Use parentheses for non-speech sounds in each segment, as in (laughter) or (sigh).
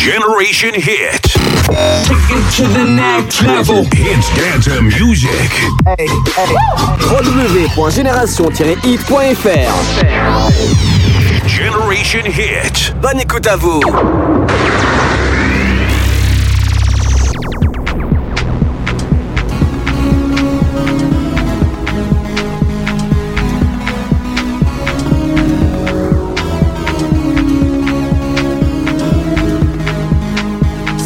Generation Hit. Take it to the next level. Hits dance music. Hey, www.génération-hit.fr Generation Hit. Bonne écoute à vous.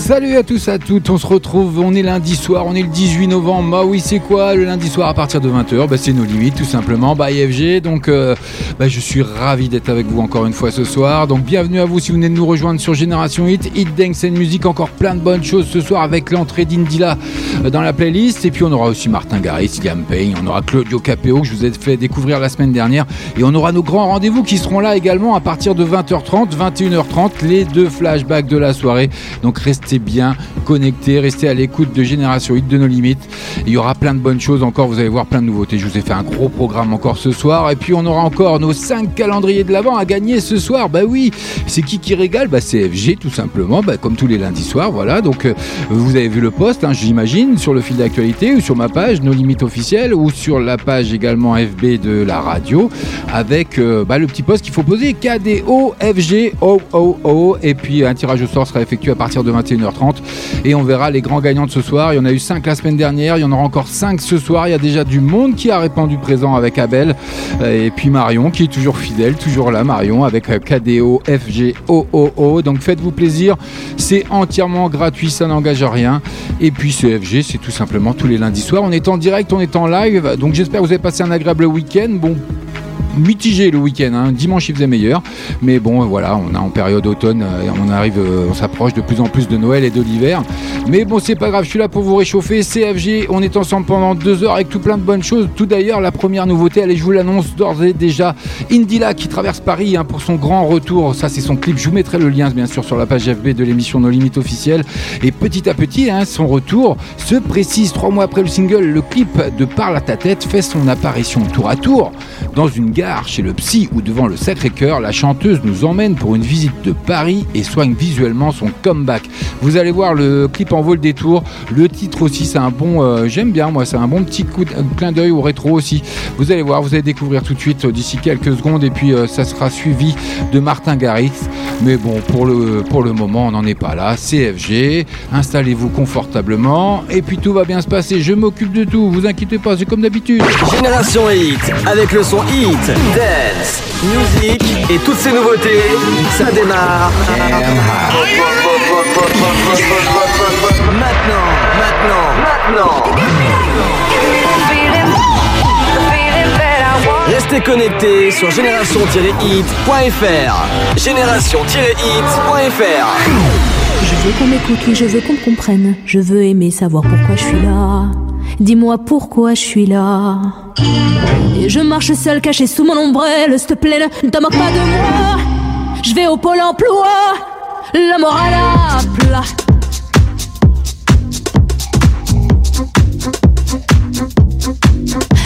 Salut à tous, à toutes, on se retrouve, on est lundi soir, on est le 18 novembre, bah oui c'est quoi le lundi soir à partir de 20h bah, C'est nos limites tout simplement, bah IFG, donc euh, je suis ravi d'être avec vous encore une fois ce soir, donc bienvenue à vous si vous venez de nous rejoindre sur Génération Hit, Hit Dance and Music, encore plein de bonnes choses ce soir avec l'entrée d'Indila euh, dans la playlist, et puis on aura aussi Martin Garrix, Liam Payne, on aura Claudio Capéo que je vous ai fait découvrir la semaine dernière, et on aura nos grands rendez-vous qui seront là également à partir de 20h30, 21h30, les deux flashbacks de la soirée, donc restez bien connectés, restez à l'écoute de Génération 8 de nos limites. Il y aura plein de bonnes choses encore, vous allez voir plein de nouveautés. Je vous ai fait un gros programme encore ce soir. Et puis on aura encore nos 5 calendriers de l'avant à gagner ce soir. Bah oui, c'est qui qui régale? Bah c'est FG tout simplement, bah, comme tous les lundis soirs. Voilà, donc euh, vous avez vu le post, hein, j'imagine, sur le fil d'actualité ou sur ma page, nos limites officielles, ou sur la page également FB de la radio, avec euh, bah, le petit post qu'il faut poser KDO, FG, OOO. Et puis un tirage au sort sera effectué à partir de 21h et on verra les grands gagnants de ce soir. Il y en a eu 5 la semaine dernière, il y en aura encore 5 ce soir. Il y a déjà du monde qui a répondu présent avec Abel et puis Marion qui est toujours fidèle, toujours là Marion avec euh, KDO FG OOO. Donc faites-vous plaisir, c'est entièrement gratuit, ça n'engage à rien. Et puis ce FG, c'est tout simplement tous les lundis soirs. On est en direct, on est en live. Donc j'espère que vous avez passé un agréable week-end. Bon, mitigé le week-end. Hein. Dimanche, il faisait meilleur. Mais bon, voilà, on est en période automne. Euh, on arrive, euh, on s'approche de plus en plus de Noël et de l'hiver. Mais bon, c'est pas grave, je suis là pour vous réchauffer. CFG, on est ensemble pendant deux heures avec tout plein de bonnes choses. Tout d'ailleurs, la première nouveauté, allez, je vous l'annonce d'ores et déjà. Indila qui traverse Paris hein, pour son grand retour. Ça, c'est son clip. Je vous mettrai le lien, bien sûr, sur la page FB de l'émission Nos Limites officielles. Et petit à petit, hein, son retour se précise. Trois mois après le single, le clip de Parle à ta tête fait son apparition tour à tour dans une gare chez le psy ou devant le Sacré-Cœur, la chanteuse nous emmène pour une visite de Paris et soigne visuellement son comeback. Vous allez voir le clip en vaut le détour. Le titre aussi, c'est un bon, euh, j'aime bien moi, c'est un bon petit coup de, clin d'œil au rétro aussi. Vous allez voir, vous allez découvrir tout de suite euh, d'ici quelques secondes et puis euh, ça sera suivi de Martin Garrix. Mais bon, pour le, pour le moment, on n'en est pas là. CFG, installez-vous confortablement et puis tout va bien se passer. Je m'occupe de tout, vous inquiétez pas, c'est comme d'habitude. Génération Hit, avec le son Hit dance, music et toutes ces nouveautés, ça démarre. Maintenant, maintenant, maintenant. Restez connectés sur génération-hit.fr. Génération-hit.fr. Je veux qu'on m'écoute, je veux qu'on comprenne. Je veux aimer savoir pourquoi je suis là. Dis-moi pourquoi je suis là. Et je marche seul caché sous mon ombrelle, s'il te plaît, ne te moque pas de moi. Je vais au pôle emploi, la morale à plat.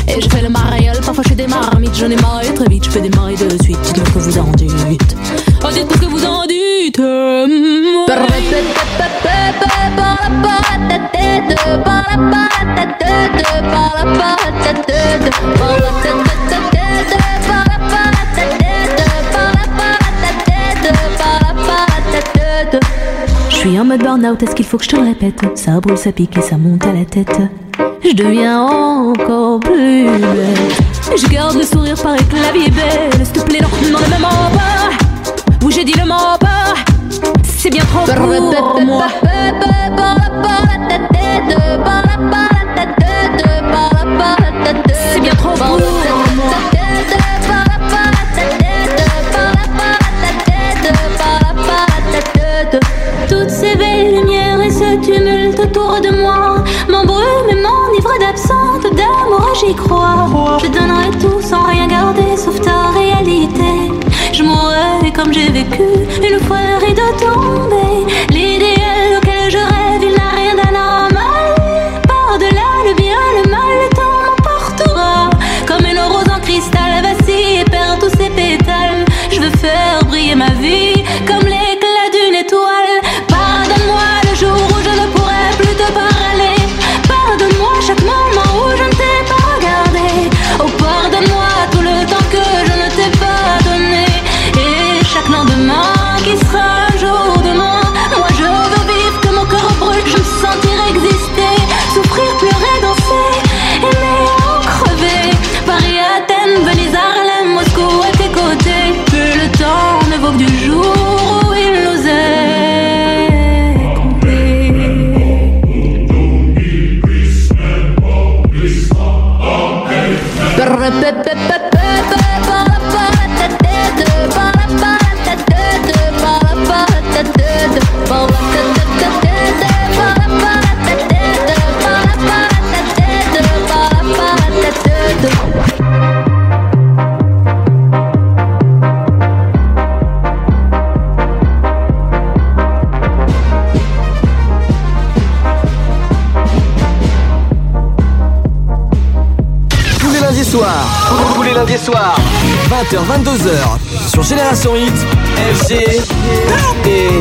Et je fais le mariole, parfois je fais des marmites, j'en ai marre très vite, je fais des maris de suite. Dites-moi que vous en dites. Oh, dites-moi ce que vous en dites. Suis en mode burn-out, est-ce qu'il faut que je te le répète? Ça brûle, ça pique et ça monte à la tête. Je deviens encore plus belle. Je garde le sourire, paraît que la vie est belle. S'il te plaît, non, non, ne me mens pas. Oui, j'ai dit le mens pas. C'est bien trop pour moi. C'est bien trop pour moi. Autour de moi m'embrument et m'enivrent d'absente d'amour, j'y crois. Je donnerai tout Génération Hit, FG et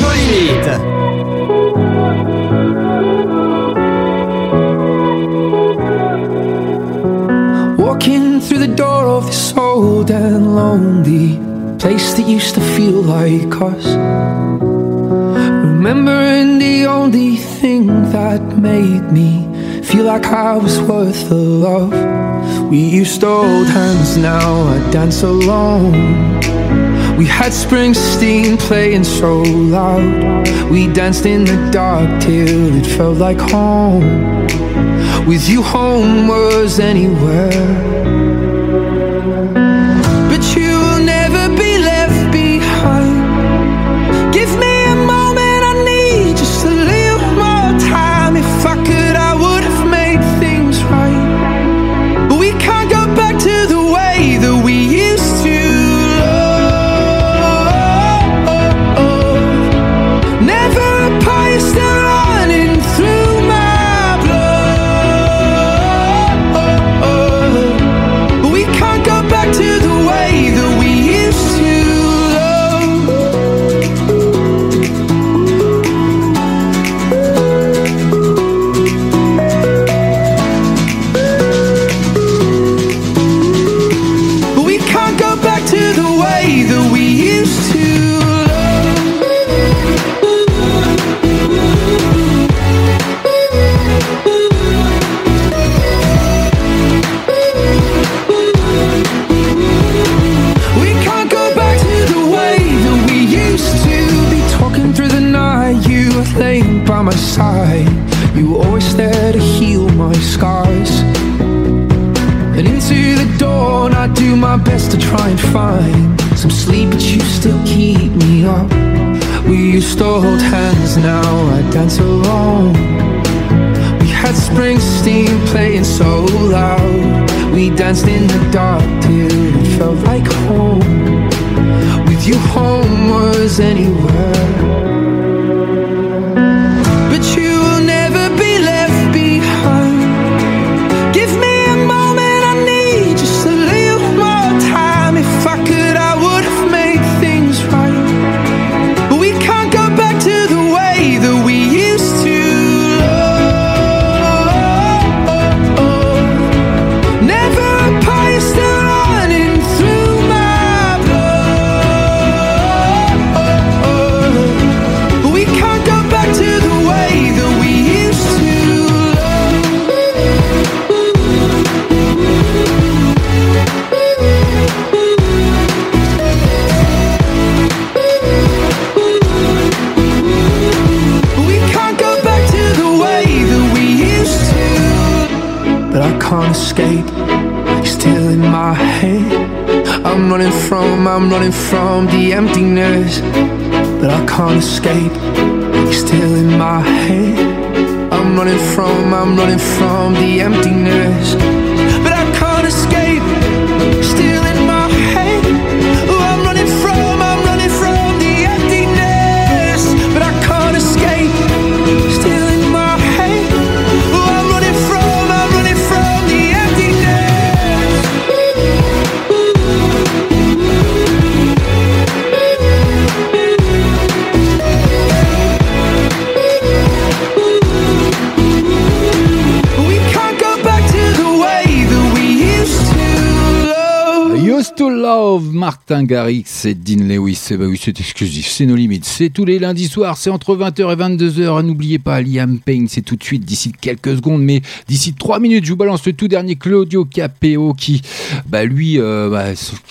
nos limites. Walking through the door of this old and lonely place that used to feel like us. Remembering the only thing that made me feel like I was worth the love. We used to hold hands, now I dance alone. We had Springsteen playing so loud. We danced in the dark till it felt like home. With you, home was anywhere. anyway. anywhere from the emptiness But I can't escape, it's still in my head. I'm running from, I'm running from the emptiness. Love, Mark Martin Garrix et Dean Lewis. Eh ben oui, c'est exclusif, c'est nos limites. C'est tous les lundis soirs, c'est entre 20h et 22h. N'oubliez pas, Liam Payne, c'est tout de suite, d'ici quelques secondes, mais d'ici 3 minutes, je vous balance le tout dernier Claudio Capeo qui, bah lui, euh, bah,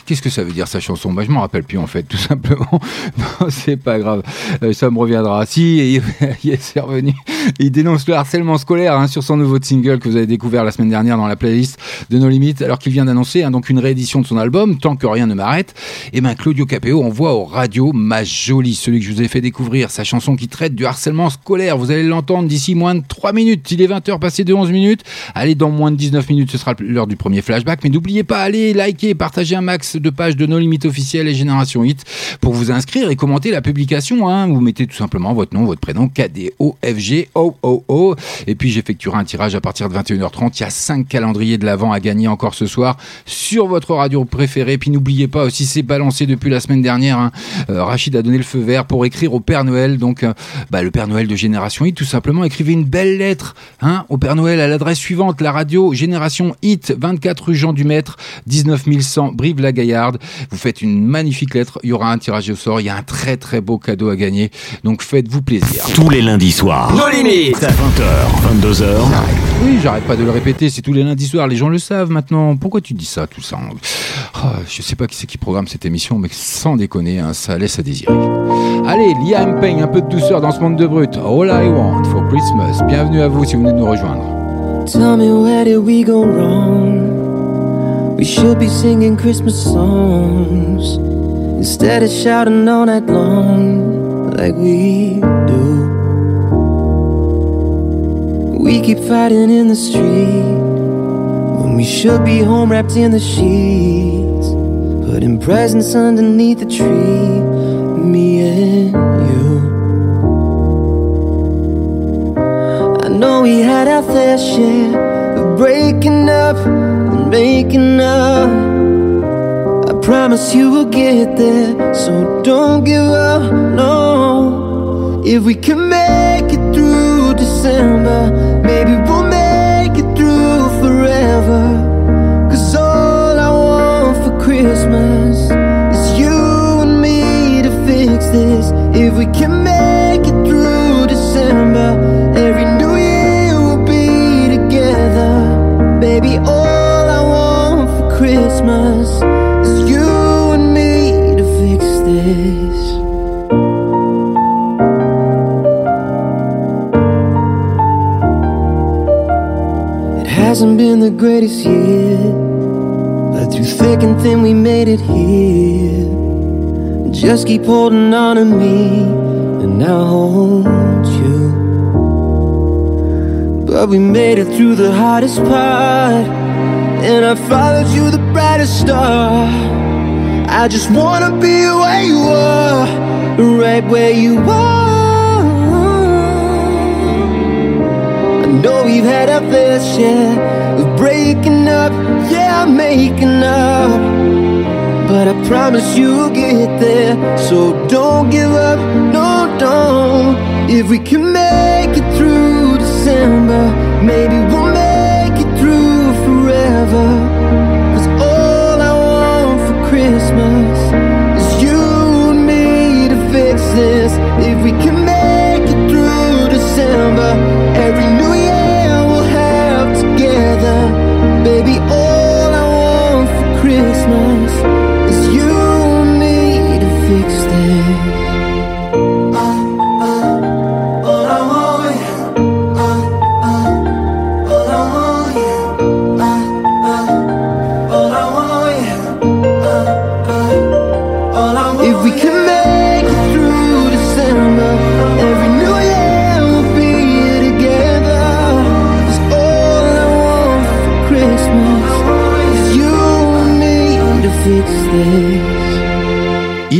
qu'est-ce que ça veut dire sa chanson? Bah je m'en rappelle plus en fait, (laughs) tout simplement. Non, c'est pas grave, euh, ça me reviendra. Si, (laughs) il c'est revenu. Il dénonce le harcèlement scolaire hein, sur son nouveau single que vous avez découvert la semaine dernière dans la playlist de nos limites, alors qu'il vient d'annoncer hein, donc une réédition de son album tant que rien ne m'arrête, et eh ben Claudio Capéo envoie au radio Ma Jolie, celui que je vous ai fait découvrir, sa chanson qui traite du harcèlement scolaire. Vous allez l'entendre d'ici moins de 3 minutes. Il est 20h passé de 11 minutes. Allez, dans moins de 19 minutes, ce sera l'heure du premier flashback. Mais n'oubliez pas, allez liker, partager un max de pages de nos limites officielles et Génération Hit pour vous inscrire et commenter la publication. Hein. Vous mettez tout simplement votre nom, votre prénom, KDOFG, O. Et puis j'effectuerai un tirage à partir de 21h30. Il y a 5 calendriers de l'avant à gagner encore ce soir sur votre radio préférée. Puis n'oubliez pas aussi, c'est balancé depuis la semaine dernière. Hein. Euh, Rachid a donné le feu vert pour écrire au Père Noël. Donc, euh, bah, le Père Noël de Génération Hit, tout simplement, écrivez une belle lettre hein, au Père Noël à l'adresse suivante la radio Génération Hit, 24 rue Jean du Maître, 19100 Brive-la-Gaillarde. Vous faites une magnifique lettre. Il y aura un tirage au sort. Il y a un très très beau cadeau à gagner. Donc, faites-vous plaisir. Tous les lundis soirs. Nos limites. 20h, 22h. Oui, j'arrête pas de le répéter. C'est tous les lundis soirs. Les gens le savent maintenant. Pourquoi tu dis ça, tout ça oh, Je sais pas qui c'est qui programme cette émission, mais sans déconner, hein, ça laisse à désirer. Allez, Liam Payne, un peu de douceur dans ce monde de brut. All I want for Christmas. Bienvenue à vous si vous venez de nous rejoindre. Tell me where did we go wrong? We should be singing Christmas songs instead of shouting all night long like we do. We keep fighting in the street when we should be home wrapped in the sheets, putting presents underneath the tree. Me and you. I know we had our fair share of breaking up and making up. I promise you will get there, so don't give up. No, if we can make it through December, maybe we'll make it through forever. Christmas is you and me to fix this. If we can make it through December, every new year we'll be together. Baby, all I want for Christmas is you and me to fix this. It hasn't been the greatest year, through thick and thin we made it here. Just keep holding on to me, and I'll hold you. But we made it through the hardest part, and I followed you the brightest star. I just wanna be where you are, right where you are. I know we've had our fair share of breaking up, yeah, making up. But I promise you'll get there, so don't give up, no, don't. If we can make it through December, maybe we'll make it through forever. Cause all I want for Christmas is you and me to fix this. If we can make it through December,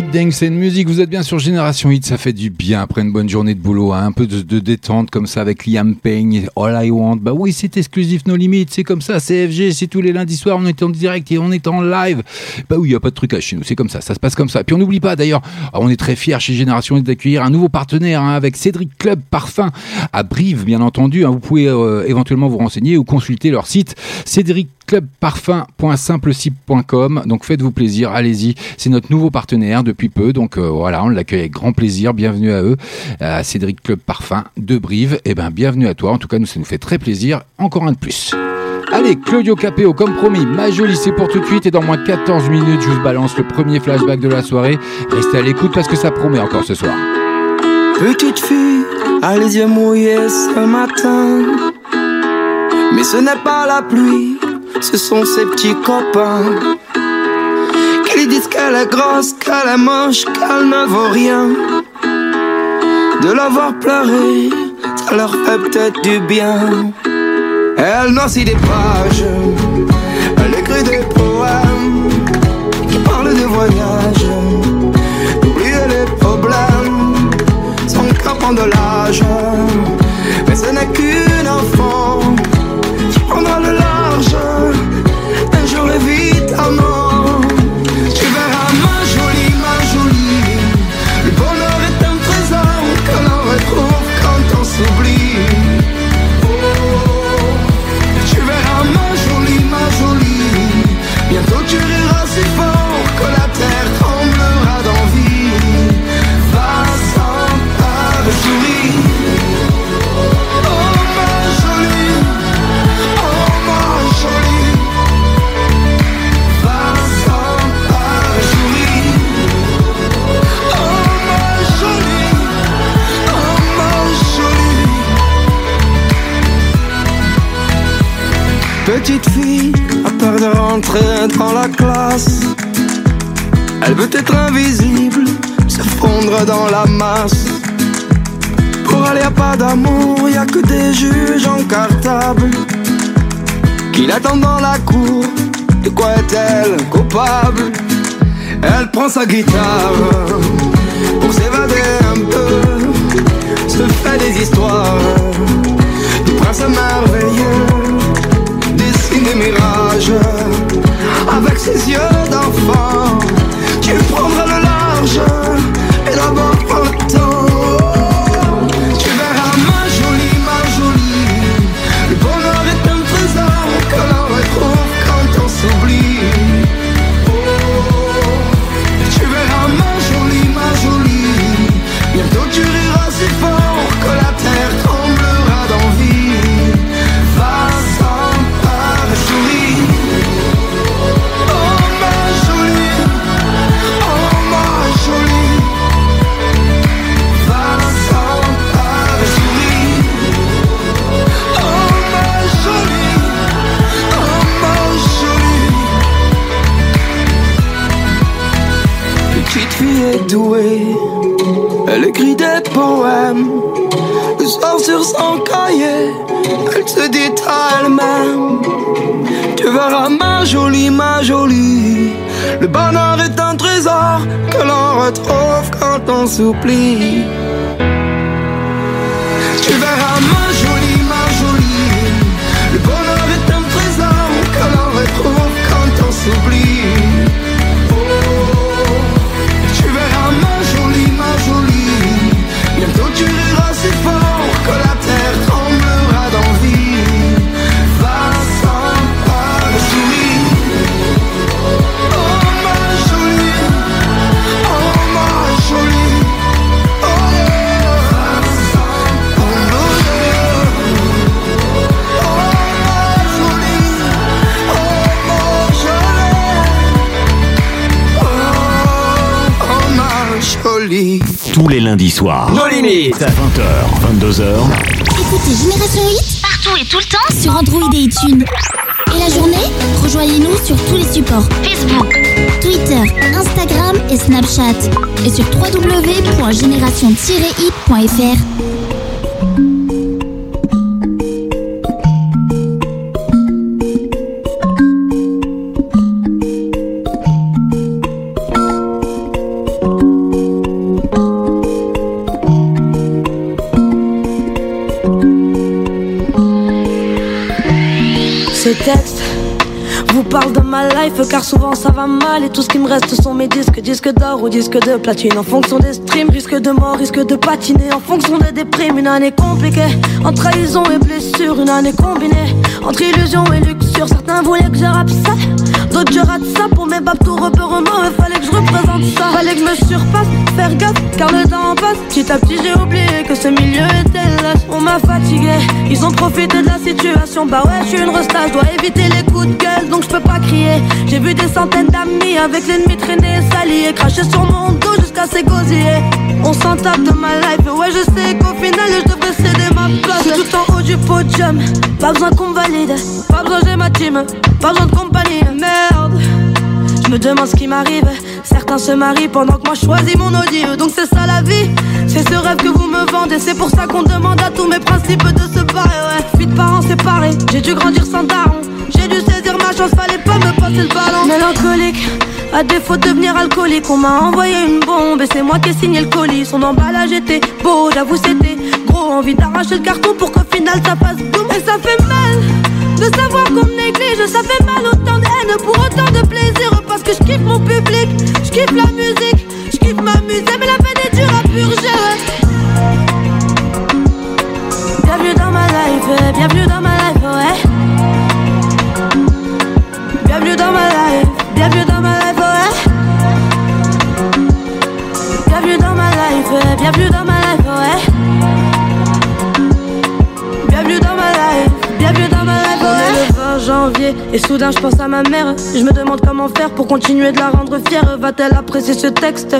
Hit Dance and Music, vous êtes bien sur Génération Hit, ça fait du bien après une bonne journée de boulot, hein, un peu de, détente comme ça avec Liam Payne, All I Want. Bah oui, c'est exclusif No Limit, c'est comme ça, CFG, c'est tous les lundis soirs, on est en direct et on est en live. Bah oui, il n'y a pas de truc à chez nous, c'est comme ça, ça se passe comme ça. Puis on n'oublie pas d'ailleurs, ah, on est très fiers chez Génération Hit d'accueillir un nouveau partenaire hein, avec Cédric Club Parfum à Brive, bien entendu. hein. vous pouvez euh, éventuellement vous renseigner ou consulter leur site Cédric clubparfum.simplesip.com donc faites-vous plaisir, allez-y c'est notre nouveau partenaire depuis peu donc euh, voilà on l'accueille avec grand plaisir, bienvenue à eux à Cédric Club Parfum de Brive et ben bienvenue à toi, en tout cas nous ça nous fait très plaisir encore un de plus Allez, Claudio Capéo, comme promis, ma jolie, c'est pour tout de suite. Et dans moins de 14 minutes, je vous balance le premier flashback de la soirée. Restez à l'écoute parce que ça promet encore ce soir. Petite fille, a les yeux ce matin. Mais ce n'est pas la pluie, ce sont ses petits copains qu'elle est grosse, qu'elle est moche, qu'elle ne vaut rien. De l'avoir pleuré, ça leur fait peut-être du bien. Elle noircit des pages, elle écrit des poèmes qui parlent des voyages, d'oublier les problèmes, son cœur de l'âge. Elle veut être invisible, se fondre dans la masse. Pour aller à pas d'amour, y a que des juges en cartable qui l'attendent dans la cour. De quoi est-elle coupable? Elle prend sa guitare pour s'évader un peu, se fait des histoires du prince merveilleux des mirages avec ses yeux d'enfant. Tu prendras le large des poèmes. Le soir sur son cahier, elle se dit à elle-même Tu verras ma jolie, ma jolie. Le bonheur est un trésor que l'on retrouve quand on s'oublie. Tous les lundis soirs. Nos limites 20h, 22h. Écoutez Génération 8 partout et tout le temps sur Android et iTunes. Et la journée, rejoignez-nous sur tous les supports Facebook, Twitter, Instagram et Snapchat. Et sur www.génération-i.fr. car souvent ça va mal et tout ce qui me reste sont mes disques, disques d'or ou disques de platine. En fonction des streams, risque de mort, risque de patiner. En fonction des déprimes, une année compliquée. En trahison et blessure, une année combinée. Entre illusion et luxure, certains voulaient que je ça? D'autres je rate ça pour mes babes tout. Il fallait que je représente ça. Fallait que je me surpasse, faire gaffe car le temps passe. Petit à petit j'ai oublié que ce milieu était lâche. On m'a fatigué, ils ont profité de la situation. Bah ouais, je suis une resta, je dois éviter les coups de gueule donc je peux pas crier. J'ai vu des centaines d'amis avec l'ennemi traîner, s'allier, cracher sur mon dos jusqu'à s'égosiller. On s'en tape de ma life, ouais, je sais qu'au final je devrais céder ma place. Tout en haut du podium, pas besoin qu'on valide, pas besoin j'ai ma team, pas besoin de. Je me demande ce qui m'arrive. Certains se marient pendant que moi je choisis mon audio. Donc c'est ça la vie, c'est ce rêve que vous me vendez. C'est pour ça qu'on demande à tous mes principes de se barrer. Ouais, fuite parents séparés, j'ai dû grandir sans daron. J'ai dû saisir ma chance, fallait pas me passer le ballon. Mélancolique, à défaut de devenir alcoolique, on m'a envoyé une bombe et c'est moi qui ai signé le colis. Son emballage était beau, j'avoue c'était gros. Envie d'arracher le carton pour qu'au final ça passe boum. Et ça fait mal de savoir qu'on me néglige. Ça fait mal autant de haine pour autant de plaisir. Parce que je kiffe mon public, je kiffe la musique, je kiffe m'amuser, mais la peine est dure à purger. Bienvenue dans ma life, bienvenue dans ma life, ouais. Bienvenue dans ma life, bienvenue dans ma life, ouais. Bienvenue dans ma life, bienvenue dans ma life, ouais. Bienvenue dans ma life, bienvenue dans janvier et soudain je pense à ma mère. Je me demande comment faire pour continuer de la rendre fière. Va-t-elle apprécier ce texte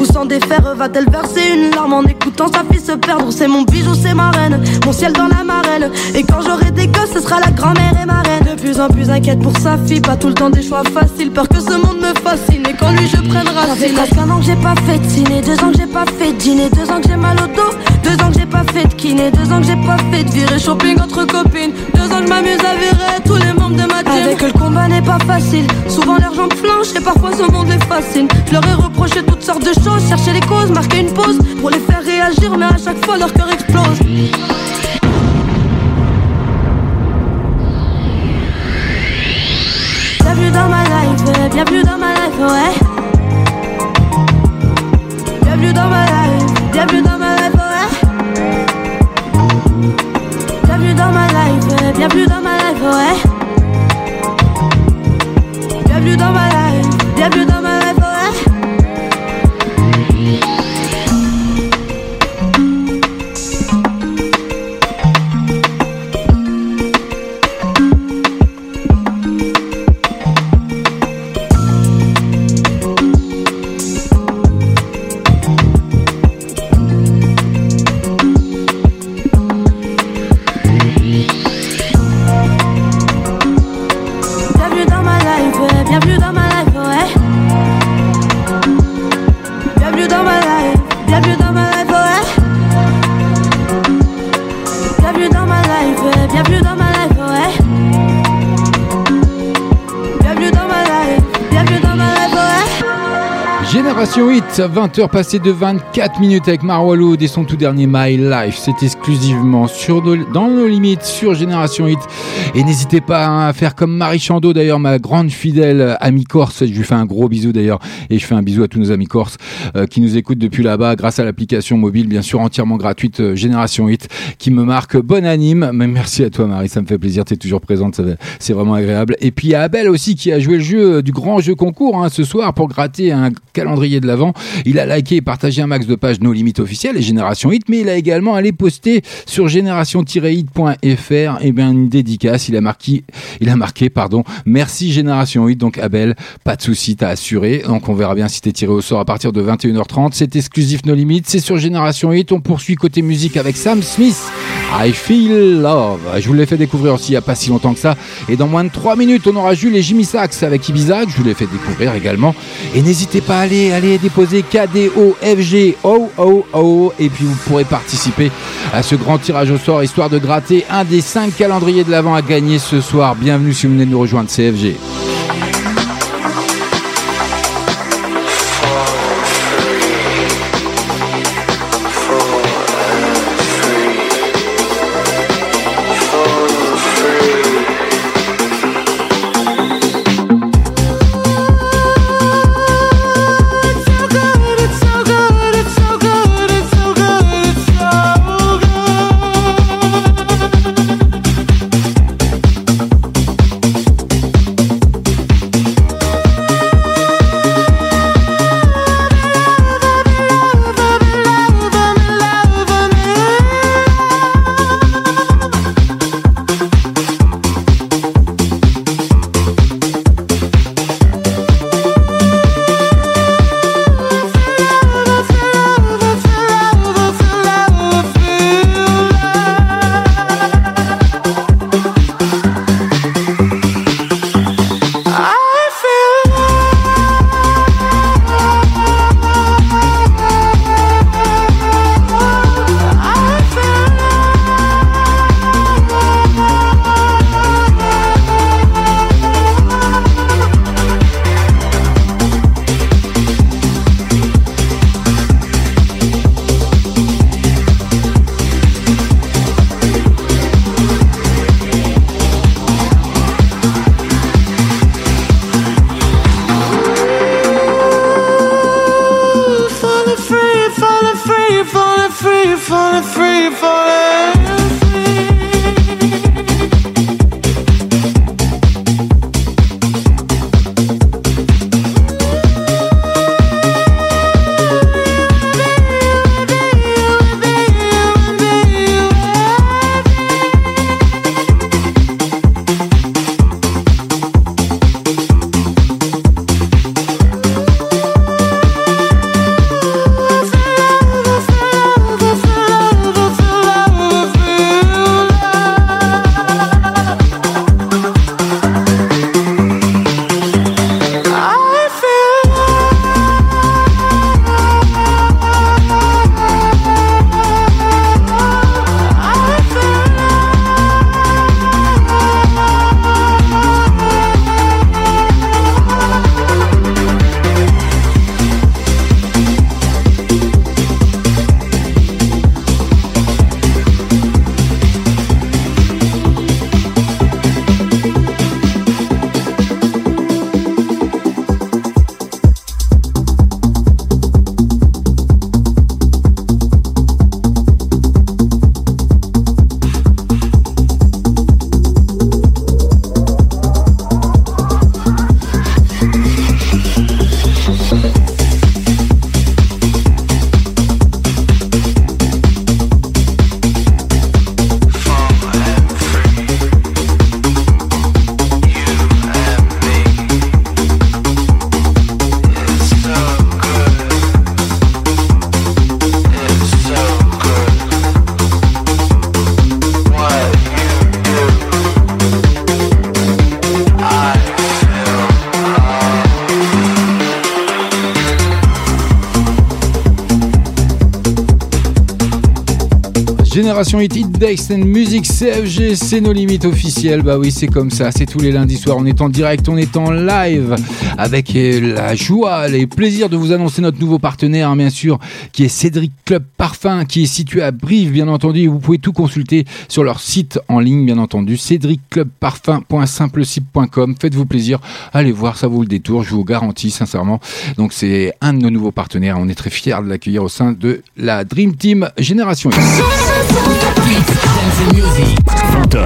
ou s'en défaire? Va-t-elle verser une larme en écoutant sa fille se perdre? C'est mon bijou, c'est ma reine, mon ciel dans la marelle. Et quand j'aurai des gosses, ce sera la grand-mère et ma reine. De plus en plus inquiète pour sa fille, pas tout le temps des choix faciles. Peur que ce monde me fascine et quand lui je prenne racine. Ça fait presque un an que j'ai pas fait de ciné, deux ans que j'ai pas fait de dîner, deux ans que j'ai mal au dos, deux ans que j'ai pas fait de kiné, deux ans que j'ai pas fait de virée shopping entre copines, deux ans que je m'amuse à virer tous les membres de ma team. Avec eux, le combat n'est pas facile, souvent l'argent flanche et parfois ce monde les fascine. Je leur ai reproché toutes sortes de choses, chercher les causes, marquer une pause pour les faire réagir, mais à chaque fois leur cœur explose. Bienvenue dans ma life, bienvenue dans ma life, ouais. Bienvenue dans ma life, bienvenue dans life, bienvenue dans ma life, ouais. Bienvenue dans ma life, bienvenue dans ma life, 20h passées de 24 minutes avec Marwalo et son tout dernier My Life. C'est exclusivement sur dans nos limites sur Génération 8. Et n'hésitez pas hein, à faire comme Marie Chando, d'ailleurs, ma grande fidèle amie corse. Je lui fais un gros bisou d'ailleurs. Et je fais un bisou à tous nos amis corses euh, qui nous écoutent depuis là-bas grâce à l'application mobile, bien sûr, entièrement gratuite euh, Génération 8 qui me marque bonne anime. Mais merci à toi, Marie. Ça me fait plaisir. Tu es toujours présente. C'est vraiment agréable. Et puis il y a Abel aussi qui a joué le jeu euh, du grand jeu concours hein, ce soir pour gratter un calendrier de l'avant. Il a liké et partagé un max de pages No Limites officielles et Génération Hit, mais il a également allé poster sur génération-hit.fr et bien une dédicace. Il a marqué, pardon, merci Génération Hit. Donc Abel, pas de souci, t'as assuré. Donc on verra bien si t'es tiré au sort à partir de 21h30. C'est exclusif No Limites, c'est sur Génération Hit. On poursuit côté musique avec Sam Smith. I Feel Love. Je vous l'ai fait découvrir aussi il n'y a pas si longtemps que ça. Et dans moins de 3 minutes, on aura Jules et Jimmy Sax avec Ibiza, je vous l'ai fait découvrir également. Et n'hésitez pas à aller, aller déposer KDO FG O O O. Et puis vous pourrez participer à ce grand tirage au sort, histoire de gratter un des 5 calendriers de l'avant à gagner ce soir. Bienvenue si vous venez de nous rejoindre, CFG. Music CFG, c'est nos limites officielles. Bah oui, c'est comme ça, c'est tous les lundis soirs. On est en direct, on est en live avec euh, la joie, les plaisirs de vous annoncer notre nouveau partenaire, hein, bien sûr, qui est Cédric Club Parfum, qui est situé à Brive, bien entendu. Vous pouvez tout consulter sur leur site en ligne, bien entendu, cédricclubparfum.simplesite.com. Faites-vous plaisir, allez voir, ça vaut le détour, je vous garantis sincèrement. Donc c'est un de nos nouveaux partenaires, on est très fiers de l'accueillir au sein de la Dream Team Génération Hit. 20h,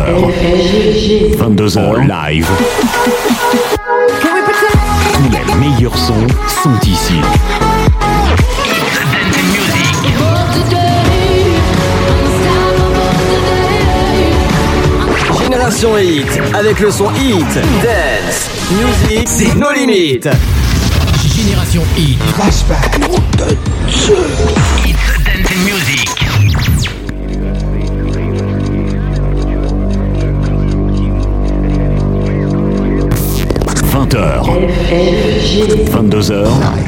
22h live. Tous les meilleurs sons sont ici. Génération Hit, avec le son Hit, Dance, Music, c'est nos limites. Génération Hit. Flashback. 22h.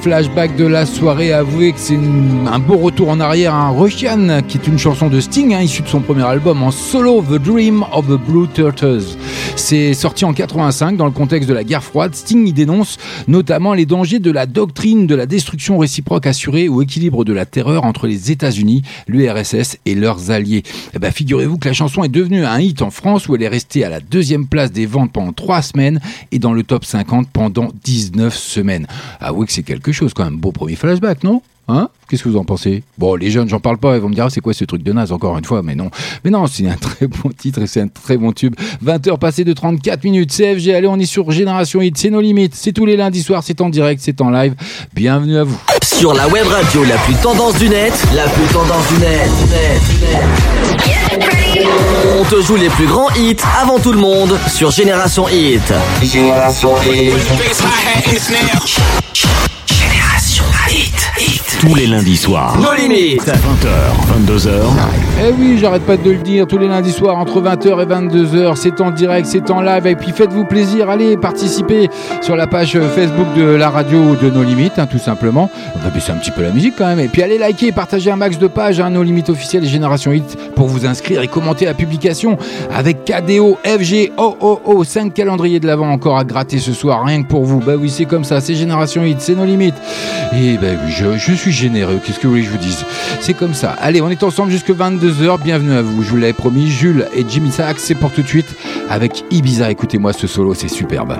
Premier flashback de la soirée. Avouez que c'est un beau retour en arrière. Un Russian, qui est une chanson de Sting, hein, issue de son premier album en solo, The Dream of the Blue Turtles. C'est sorti en 85 dans le contexte de la guerre froide. Sting y dénonce notamment les dangers de la doctrine de la destruction réciproque assurée ou équilibre de la terreur entre les États-Unis, l'URSS et leurs alliés. Eh ben, figurez-vous que la chanson est devenue un hit en France où elle est restée à la deuxième place des ventes pendant trois semaines et dans le top 50 pendant 19 semaines. Ah oui que c'est quelque chose quand même. Beau premier flashback, non Hein Qu'est-ce que vous en pensez Bon, les jeunes, j'en parle pas, ils vont me dire, Ah, c'est quoi ce truc de naze, encore une fois, mais non. Mais non, c'est un très (laughs) bon titre et c'est un très bon tube. 20h passées de 34 minutes, CFG, allez, on est sur Génération Hit, c'est nos limites, c'est tous les lundis soirs, c'est en direct, c'est en live. Bienvenue à vous. Sur la web radio la plus tendance du net, la plus tendance du net, net, net. On te joue les plus grands hits avant tout le monde sur Génération Hit. Génération Hit. Tous les lundis soirs. Nos limites. 20h, 22h. Eh oui, j'arrête pas de le dire, tous les lundis soirs entre 20h et 22h, c'est en direct, c'est en live, et puis faites-vous plaisir, allez participer sur la page Facebook de la radio de Nos Limites, hein, tout simplement. On va baisser un petit peu la musique quand même, et puis allez liker et partager un max de pages, hein, Nos Limites officielles et Génération Hit, pour vous inscrire et commenter la publication avec KDO, FG, OOO, 5 calendriers de l'avant encore à gratter ce soir, rien que pour vous. Bah oui, c'est comme ça, c'est Génération Hit, c'est Nos Limites. Et bah oui, je, je suis généreux, qu'est-ce que vous voulez que je vous dise? C'est comme ça. Allez, on est ensemble jusque 22h, bienvenue à vous, je vous l'avais promis, Jules et Jimmy Sachs, c'est pour tout de suite avec Ibiza, écoutez-moi ce solo, c'est superbe.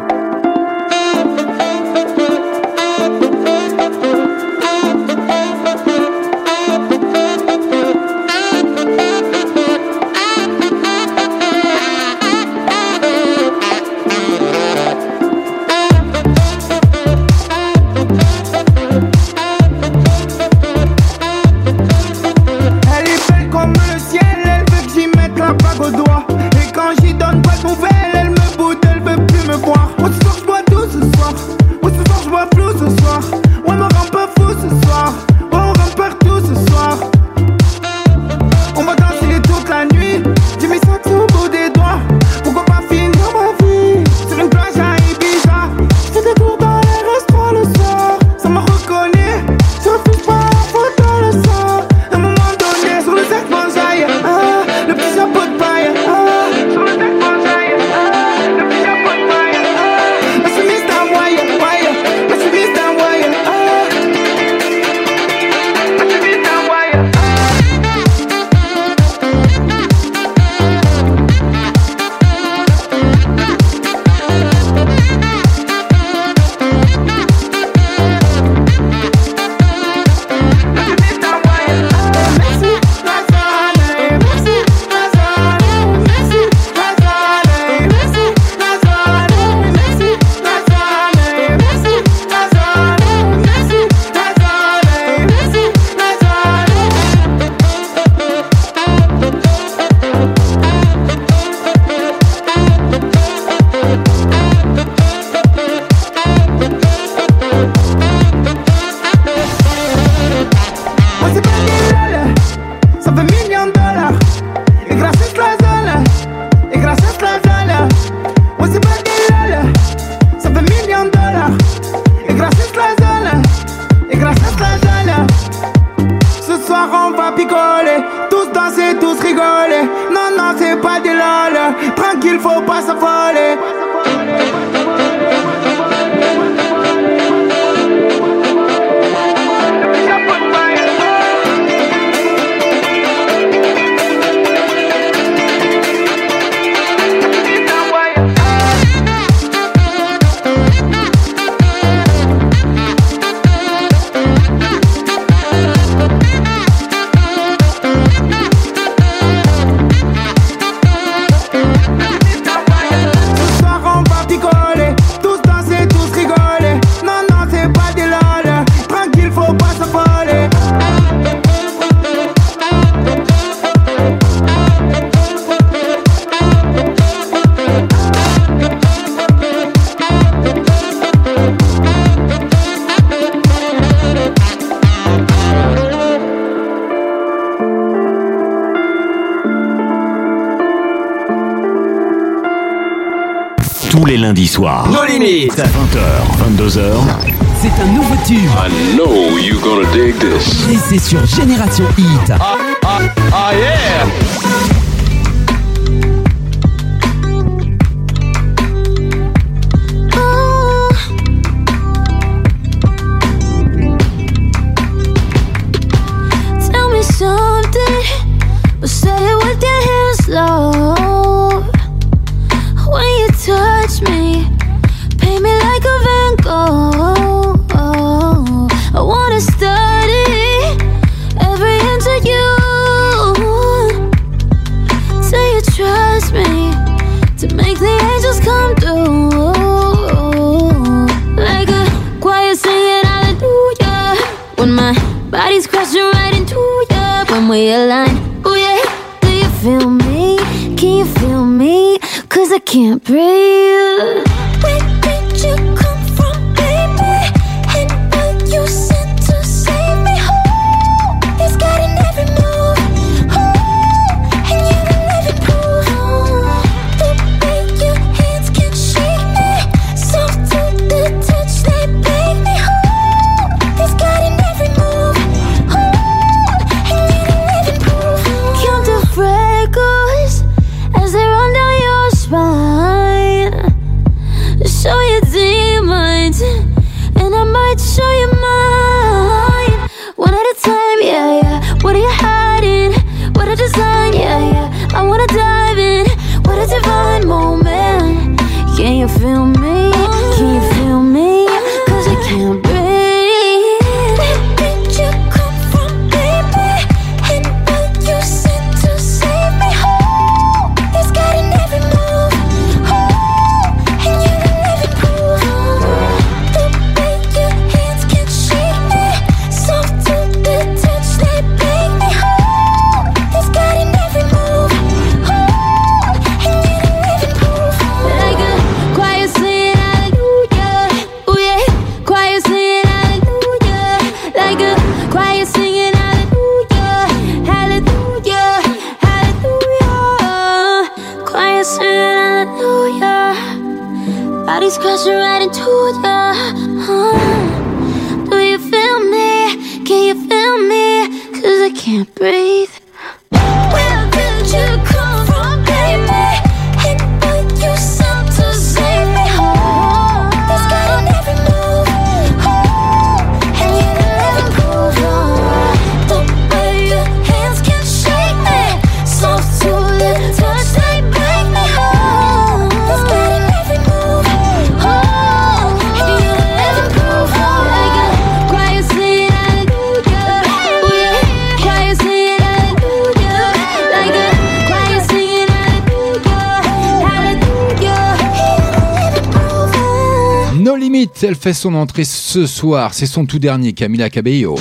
Fait son entrée ce soir. C'est son tout dernier, Camila Cabello.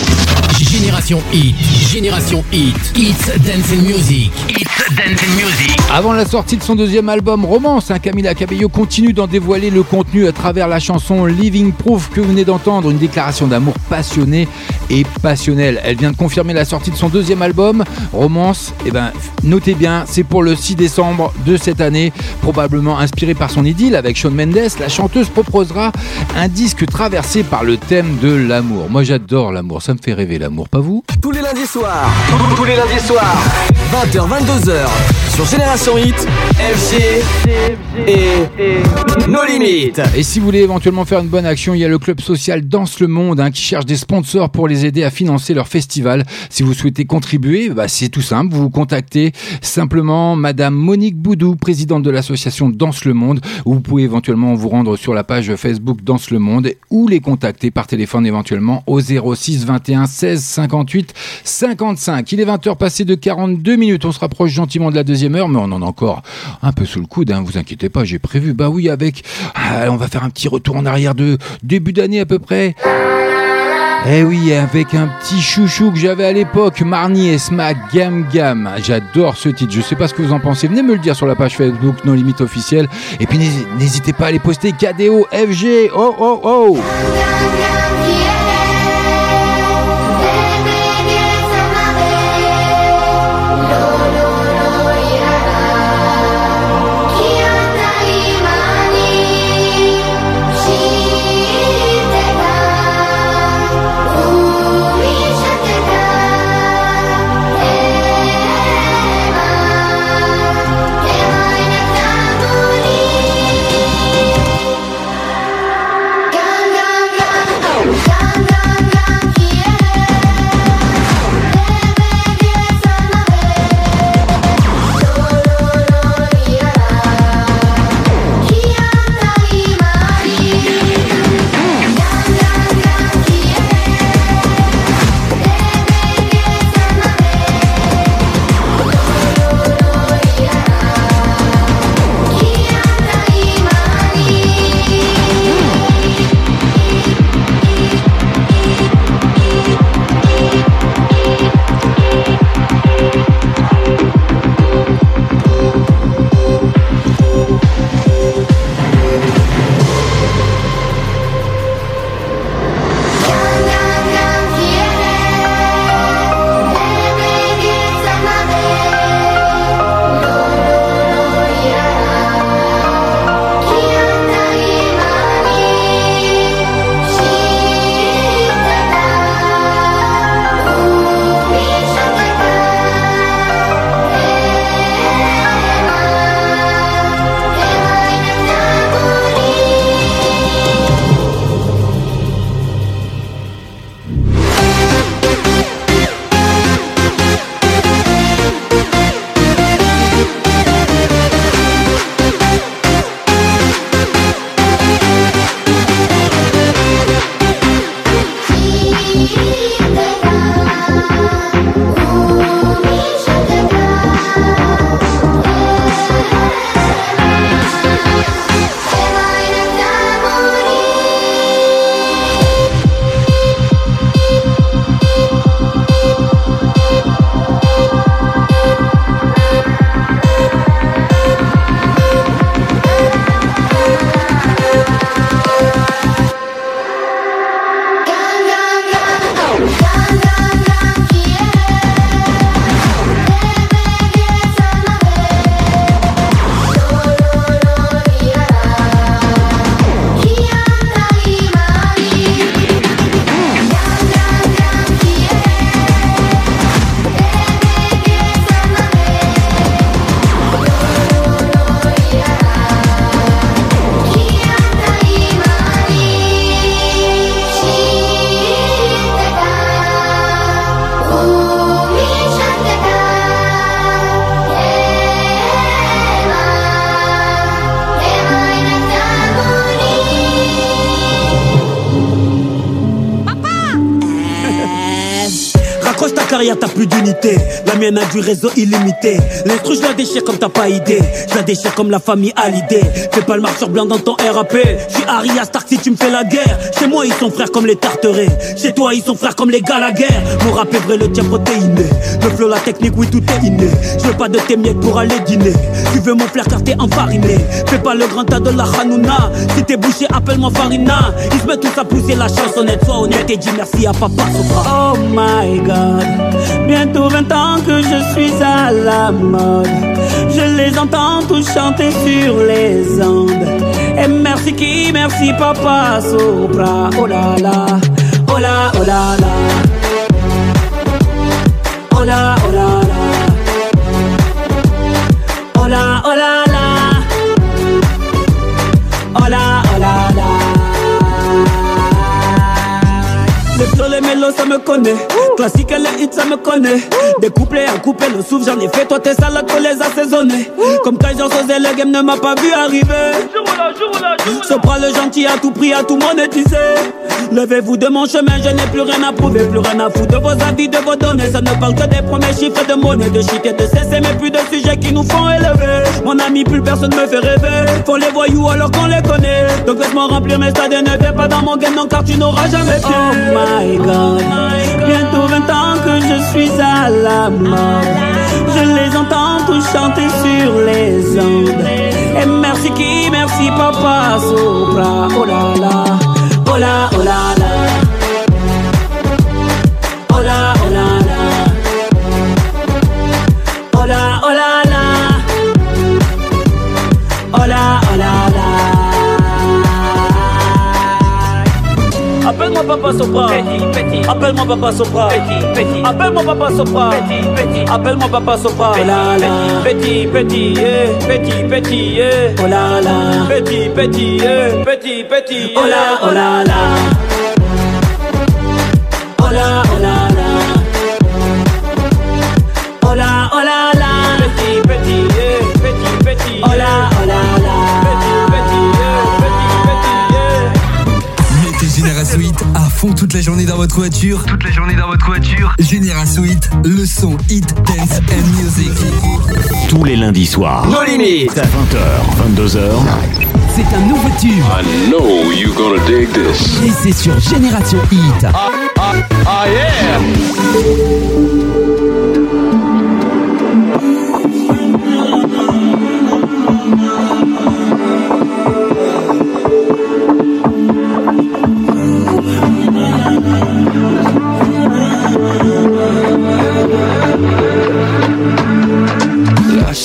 Génération Hit. Génération Hit. It's Dancing Music. It's Dancing Music. Avant la sortie de son deuxième album Romance, hein, Camila Cabello continue d'en dévoiler le contenu à travers la chanson Living Proof que vous venez d'entendre, une déclaration d'amour passionnée et passionnelle. Elle vient de confirmer la sortie de son deuxième album Romance. Et ben, notez bien, c'est pour le 6 décembre de cette année, probablement inspiré par son idylle avec Shawn Mendes. La chanteuse proposera un disque traversé par le thème de l'amour. Moi, j'adore l'amour, ça me fait rêver l'amour, pas vous? Tous les lundis soirs. Tous les lundis soirs. 20h, 22h. Sur Génération Hit. FG. Et. Nos limites. Et si vous voulez éventuellement faire une bonne action, il y a le club social Danse le Monde hein, qui cherche des sponsors pour les aider à financer leur festival. Si vous souhaitez contribuer, bah, c'est tout simple. Vous vous contactez simplement Madame Monique Boudou, présidente de l'association Danse le Monde. Ou vous pouvez éventuellement vous rendre sur la page Facebook Danse le Monde ou les contacter par téléphone éventuellement au 06 21 16 58 55. Il est 20h passé de 42 minutes. On se rapproche gentiment de la deuxième heure, mais on en a encore un peu sous le coude. Hein, vous inquiétez pas, j'ai prévu. Bah oui, avec. Ah, on va faire un petit retour en arrière de début d'année à peu près. Eh oui, avec un petit chouchou que j'avais à l'époque, Marnie Esma Gam Gam. J'adore ce titre. Je sais pas ce que vous en pensez. Venez me le dire sur la page Facebook No Limite officielle. Et puis n'hési- n'hésitez pas à les poster. KDO, FG. Oh oh oh. You t'as plus d'unité. La mienne a du réseau illimité. L'instru je la déchire comme t'as pas idée. Je la déchire comme la famille Hallyday. Fais pas le marcheur blanc dans ton RAP. Je suis Aria Stark si tu me fais la guerre. Chez moi ils sont frères comme les Tarterets. Chez toi ils sont frères comme les Gallagher. Mon rap est vrai, le tien protéiné. Le flow, la technique, oui tout est inné. Je veux pas de tes miettes pour aller dîner. Tu veux mon flair car t'es enfariné. Fais pas le grand tas de la Hanouna. Si t'es bouché, appelle-moi Farina. Ils se mettent tous à pousser la chansonnette. Sois honnête et dis merci à papa. Oh my god. Bientôt 20 ans que je suis à la mode. Je les entends tous chanter sur les ondes. Et merci qui, merci papa Sopra. Oh là là, oh là, oh là là. Oh là, oh là là. Oh là, oh là là. Oh là, oh là là. Flots, les mélos, ça me connaît. Classique les hits, ça me connaît. Des couplets à couper le souffle, j'en ai fait. Toi, tes salades, faut les assaisonner. Comme quand j'en faisais, le game ne m'a pas vu arriver. Sopra le gentil à tout prix, à tout monétiser. Levez-vous de mon chemin, je n'ai plus rien à prouver, plus rien à foutre de vos avis, de vos données. Ça ne parle que des premiers chiffres de monnaie, de shit et de cesser, mais plus de sujets qui nous font élever. Mon ami, plus personne me fait rêver. Faut les voyous alors qu'on les connaît. Donc laisse-moi remplir mes stades et ne viens pas dans mon game, non, car tu n'auras jamais pied. Oh my god, bientôt 20 ans que je suis à la mode. Je les entends tous chanter sur les ondes. Et merci qui, merci papa Sopra. Oh là là, oh là, oh là là. Oh là. Appelle-moi papa Sopra. Appelle-moi papa Sopra. Appelle-moi papa Sopra. Appelle-moi papa Sopra. Oh là là. Petit, petit, yeah. Petit, petit, yeah. Oh là là. Petit, petit, yeah. Petit, petit, yeah. Oh là, oh là là. Oh là, oh là fond toute la journée dans votre voiture. Toute la journée dans votre voiture. Génération Hit, le son hit dance and music. Tous les lundis soirs. Nos limites. 20h, 22h. C'est un nouveau tube. I know you're gonna dig this. Et c'est sur Génération Hit. Ah yeah!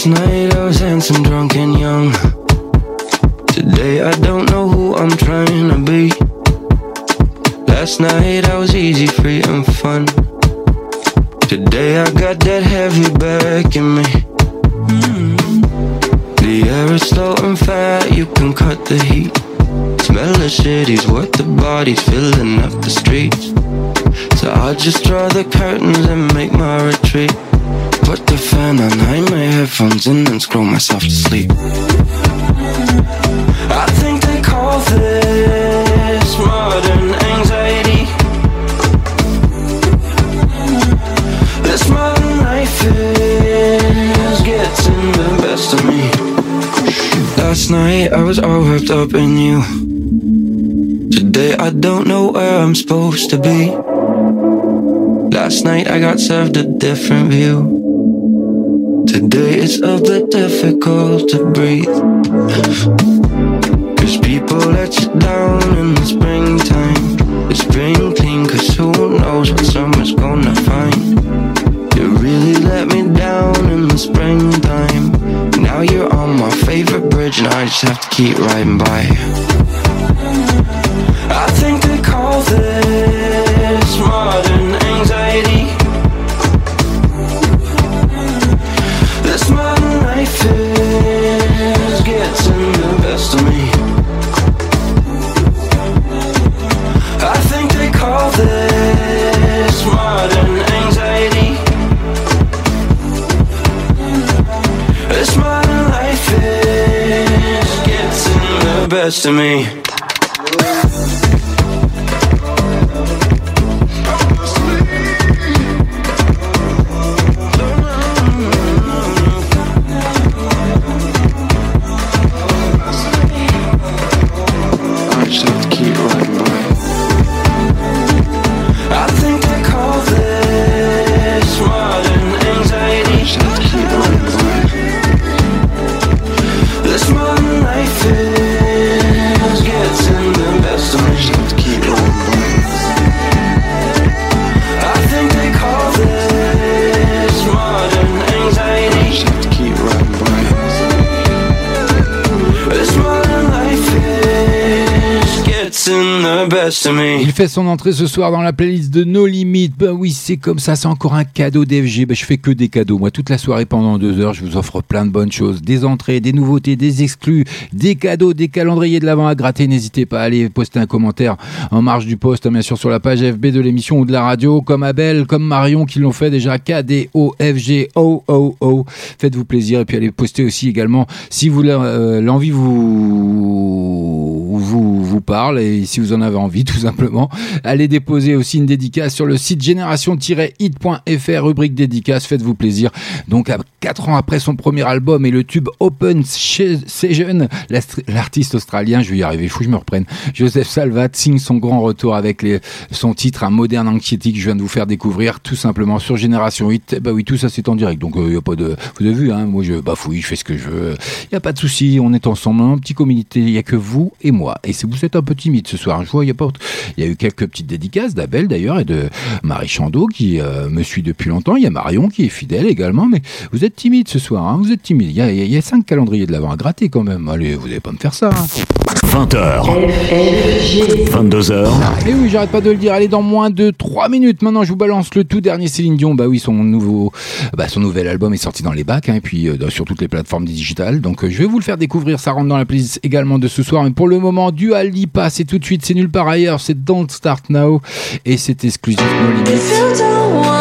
Last night I was handsome, drunk, and young. Today I don't know who I'm trying to be. Last night I was easy, free, and fun. Today I got that heavy back in me. The air is slow and fat, you can cut the heat. Smell the city's worth the bodies filling up the streets. So I'll just draw the curtains and make my retreat. Put the fan on, hide my headphones in and scroll myself to sleep. I think they call this modern anxiety. This modern life is getting the best of me. Last night I was all wrapped up in you. Today I don't know where I'm supposed to be. Last night I got served a different view. Today it's a bit difficult to breathe. Cause people let you down in the springtime. It's spring clean, cause who knows what summer's gonna find. You really let me down in the springtime. Now you're on my favorite bridge, and I just have to keep riding by. I think they call this getting the best of me. Il fait son entrée ce soir dans la playlist de No Limit. Bah oui, c'est comme ça, c'est encore un cadeau d'FG. Bah, je fais que des cadeaux. Moi, toute la soirée pendant deux heures, je vous offre plein de bonnes choses. Des entrées, des nouveautés, des exclus, des cadeaux, des calendriers de l'avant à gratter. N'hésitez pas à aller poster un commentaire en marge du post, hein, bien sûr, sur la page FB de l'émission ou de la radio, comme Abel, comme Marion qui l'ont fait déjà. K-D-O-F-G-O-O-O. Faites-vous plaisir et puis allez poster aussi également si vous euh, l'envie vous, parle et si vous en avez envie, tout simplement. Allez déposer aussi une dédicace sur le site génération-hit.fr, rubrique dédicace, faites-vous plaisir. Donc, à 4 ans après son premier album et le tube Open Session, l'artiste australien, je vais y arriver, il faut que je me reprenne, Joseph Salvat signe son grand retour avec son titre Un moderne anxiété que je viens de vous faire découvrir tout simplement sur Génération Hit. Bah oui, tout ça c'est en direct, donc il euh, n'y a pas de... Vous avez vu, hein, moi je bafouille, je fais ce que je veux. Il n'y a pas de souci, on est ensemble, un petit communauté, il n'y a que vous et moi. Et si vous êtes un peu timide ce soir, je vois, il y a pas... Il y a eu quelques petites dédicaces d'Abel d'ailleurs et de Marie Chandot qui euh, me suit depuis longtemps. Il y a Marion qui est fidèle également, mais vous êtes timide ce soir, hein, vous êtes timide. Il y, a, il y a cinq calendriers de l'avant à gratter quand même. Allez, vous n'allez pas me faire ça. 20h. 22h. Et oui, j'arrête pas de le dire. Allez, dans moins de 3 minutes, maintenant, je vous balance le tout dernier Céline Dion. Bah oui, son nouveau, bah, son nouvel album est sorti dans les bacs, hein, et puis euh, sur toutes les plateformes digitales. Donc, euh, je vais vous le faire découvrir. Ça rentre dans la playlist également de ce soir. Mais pour le moment, du Alipa, c'est tout de suite, c'est nulle part ailleurs. C'est Don't Start Now. Et c'est exclusif No Limits.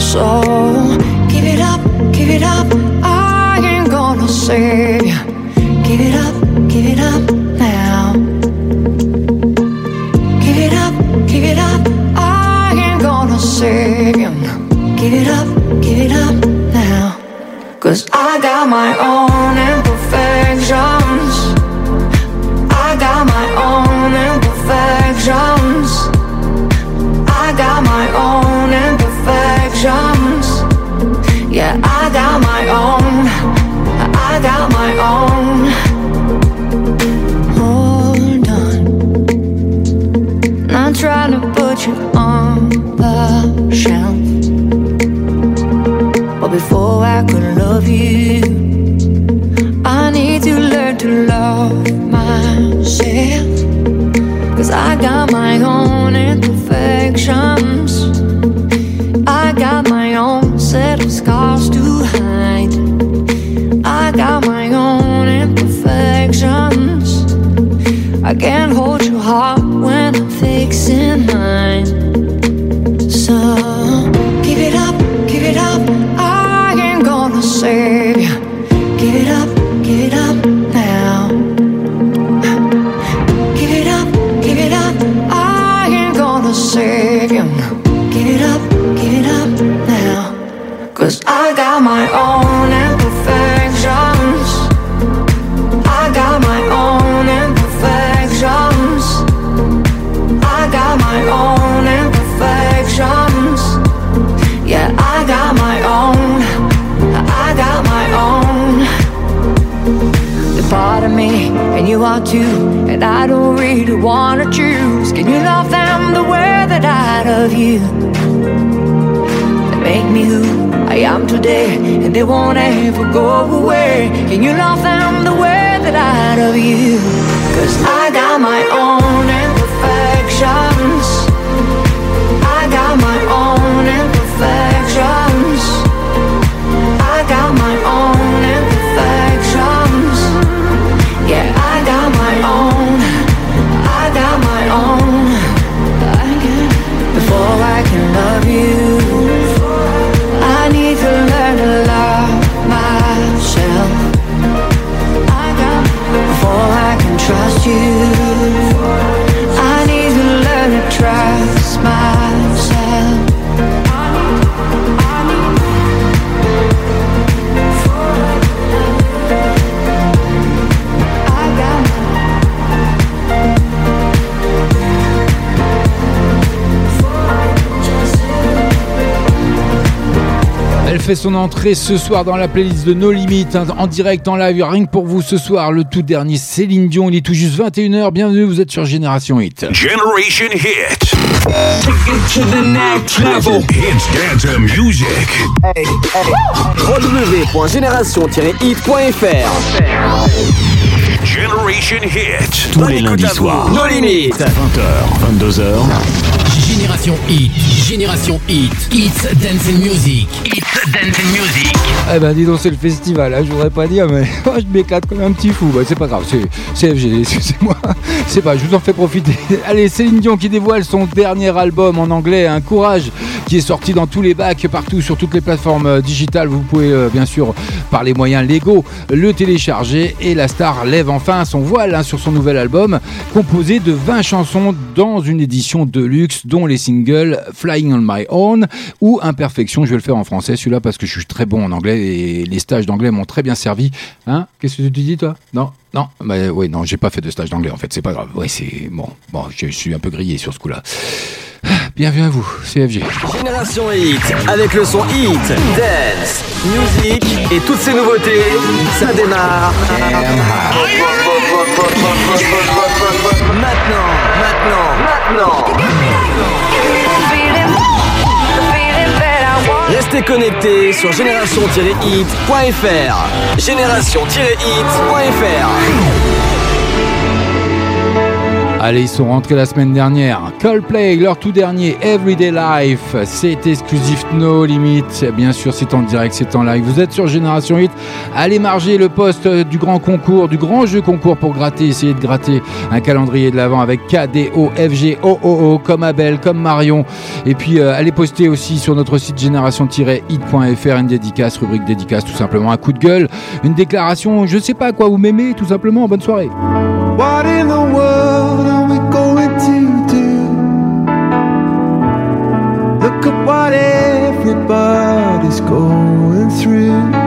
So fait son entrée ce soir dans la playlist de No Limit, hein, en direct, en live, rien que pour vous ce soir, le tout dernier Céline Dion, il est tout juste 21h, bienvenue, vous êtes sur Génération Hit. Generation Hit. Take it to the next level. Hits dance music. www.génération-hit.fr Generation Hit. Tous les lundis soirs. Nos limites 20h, 22h. Génération Hit, Génération Hit, Hits Dance and Music, Hits Dance and Eh ben dis donc c'est le festival, hein, je voudrais pas dire mais (laughs) moi, je m'éclate comme un petit fou, bah, c'est pas grave, c'est CFG, excusez-moi, (laughs) c'est pas, je vous en fais profiter. (laughs) Allez Céline Dion qui dévoile son dernier album en anglais, Un Courage, qui est sorti dans tous les bacs, partout sur toutes les plateformes euh, digitales, vous pouvez euh, bien sûr par les moyens légaux le télécharger et la star lève enfin son voile hein, sur son nouvel album, composé de 20 chansons dans une édition de luxe dont les singles Flying on My Own ou Imperfection. Je vais le faire en français celui-là parce que je suis très bon en anglais et les stages d'anglais m'ont très bien servi. Hein Qu'est-ce que tu dis toi? Non? Non, bah, oui, non, j'ai pas fait de stage d'anglais en fait, c'est pas grave. Oui, c'est bon, bon, je suis un peu grillé sur ce coup-là. (sighs) Bienvenue à vous, CFG. Génération Hit, avec le son Hit, Dance, Music et toutes ces nouveautés, ça démarre. Maintenant, maintenant, maintenant. Restez connectés sur génération-hit.fr. Génération-hit.fr. Allez, ils sont rentrés la semaine dernière. Coldplay, leur tout dernier Everyday Life, c'est exclusif No Limit. Bien sûr, c'est en direct, c'est en live. Vous êtes sur Génération 8. Allez marger le poste du grand concours, du grand jeu concours pour gratter, essayer de gratter un calendrier de l'avant avec KDO, FG, OOO, comme Abel, comme Marion. Et puis, euh, allez poster aussi sur notre site génération-hit.fr une dédicace, rubrique dédicace, tout simplement un coup de gueule, une déclaration, je sais pas quoi, vous m'aimez, tout simplement. Bonne soirée. What in the world through.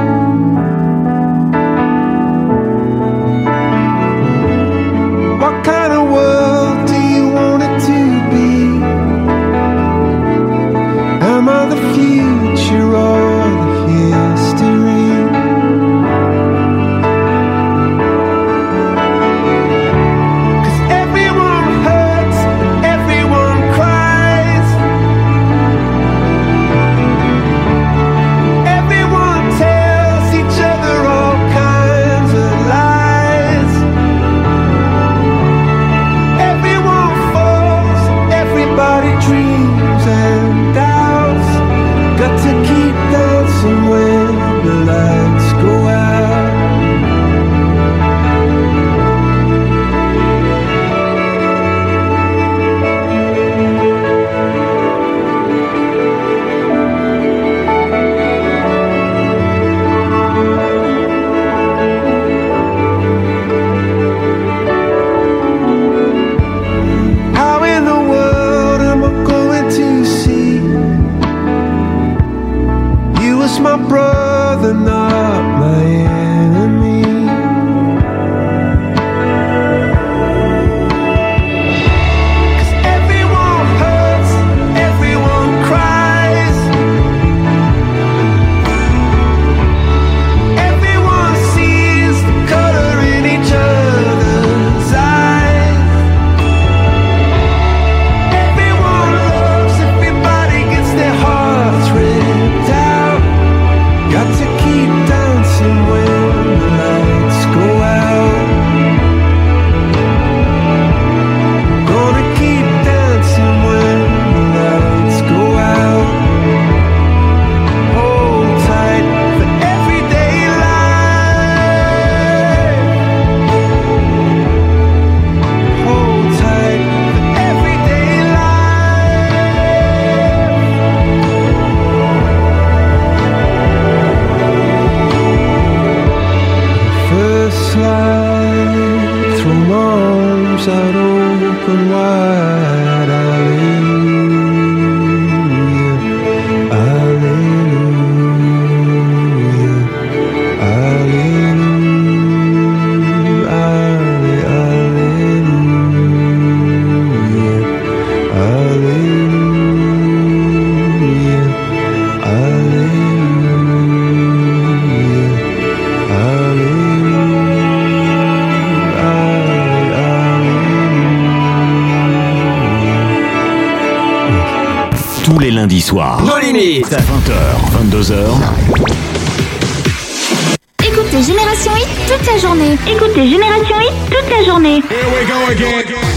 Slide, throw my arms out open wide. Soirs. Nos limites. 20h, 22h. Écoutez Génération Hit toute la journée. Écoutez Génération Hit toute la journée. moves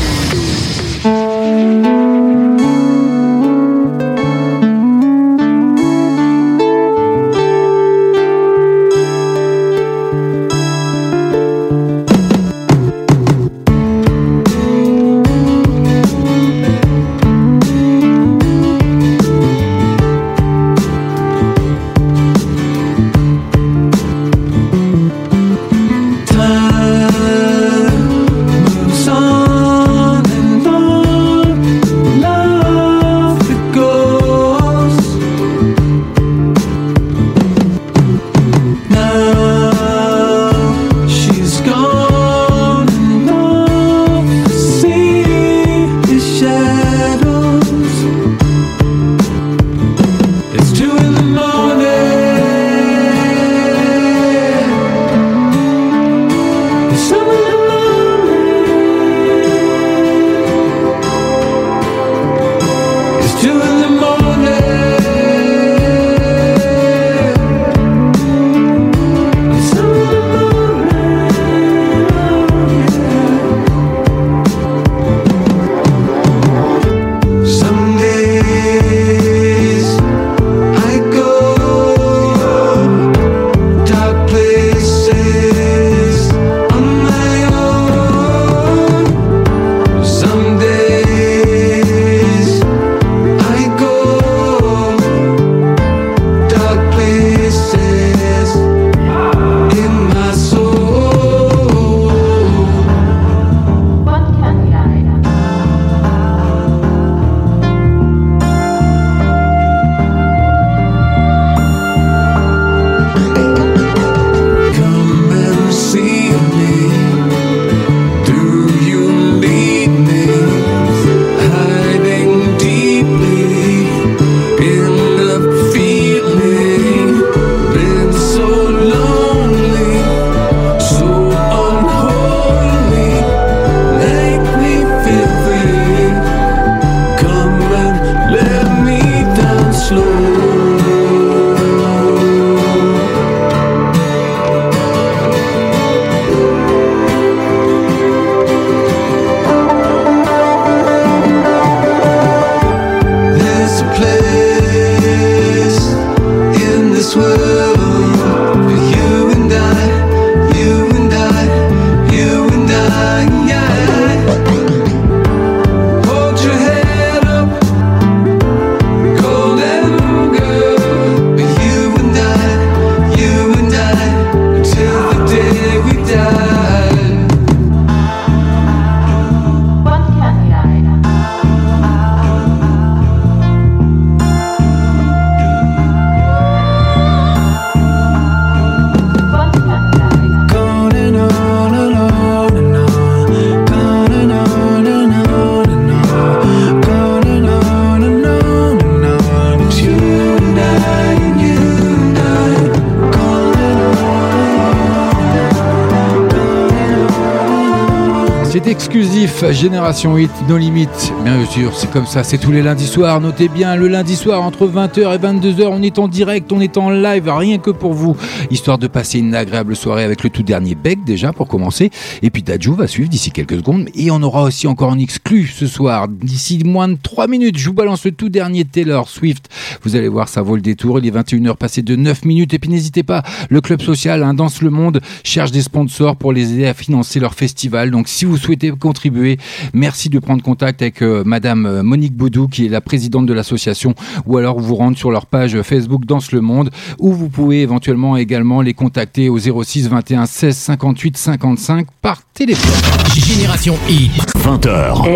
Génération 8, nos limites. Bien sûr, c'est comme ça, c'est tous les lundis soirs. Notez bien, le lundi soir, entre 20h et 22h, on est en direct, on est en live, rien que pour vous. Histoire de passer une agréable soirée avec le tout dernier Beck, déjà, pour commencer. Et puis Dajou va suivre d'ici quelques secondes. Et on aura aussi encore un exclu ce soir. D'ici moins de 3 minutes, je vous balance le tout dernier Taylor Swift. Vous allez voir, ça vaut le détour. Il est 21h passé de 9 minutes. Et puis n'hésitez pas, le club social, hein, Danse le Monde, cherche des sponsors pour les aider à financer leur festival. Donc si vous souhaitez contribuer, merci de prendre contact avec euh, Madame euh, Monique Baudou, qui est la présidente de l'association, ou alors vous rendre sur leur page Facebook Danse le Monde, ou vous pouvez éventuellement également les contacter au 06 21 16 58 55 par téléphone. Génération I. 20h.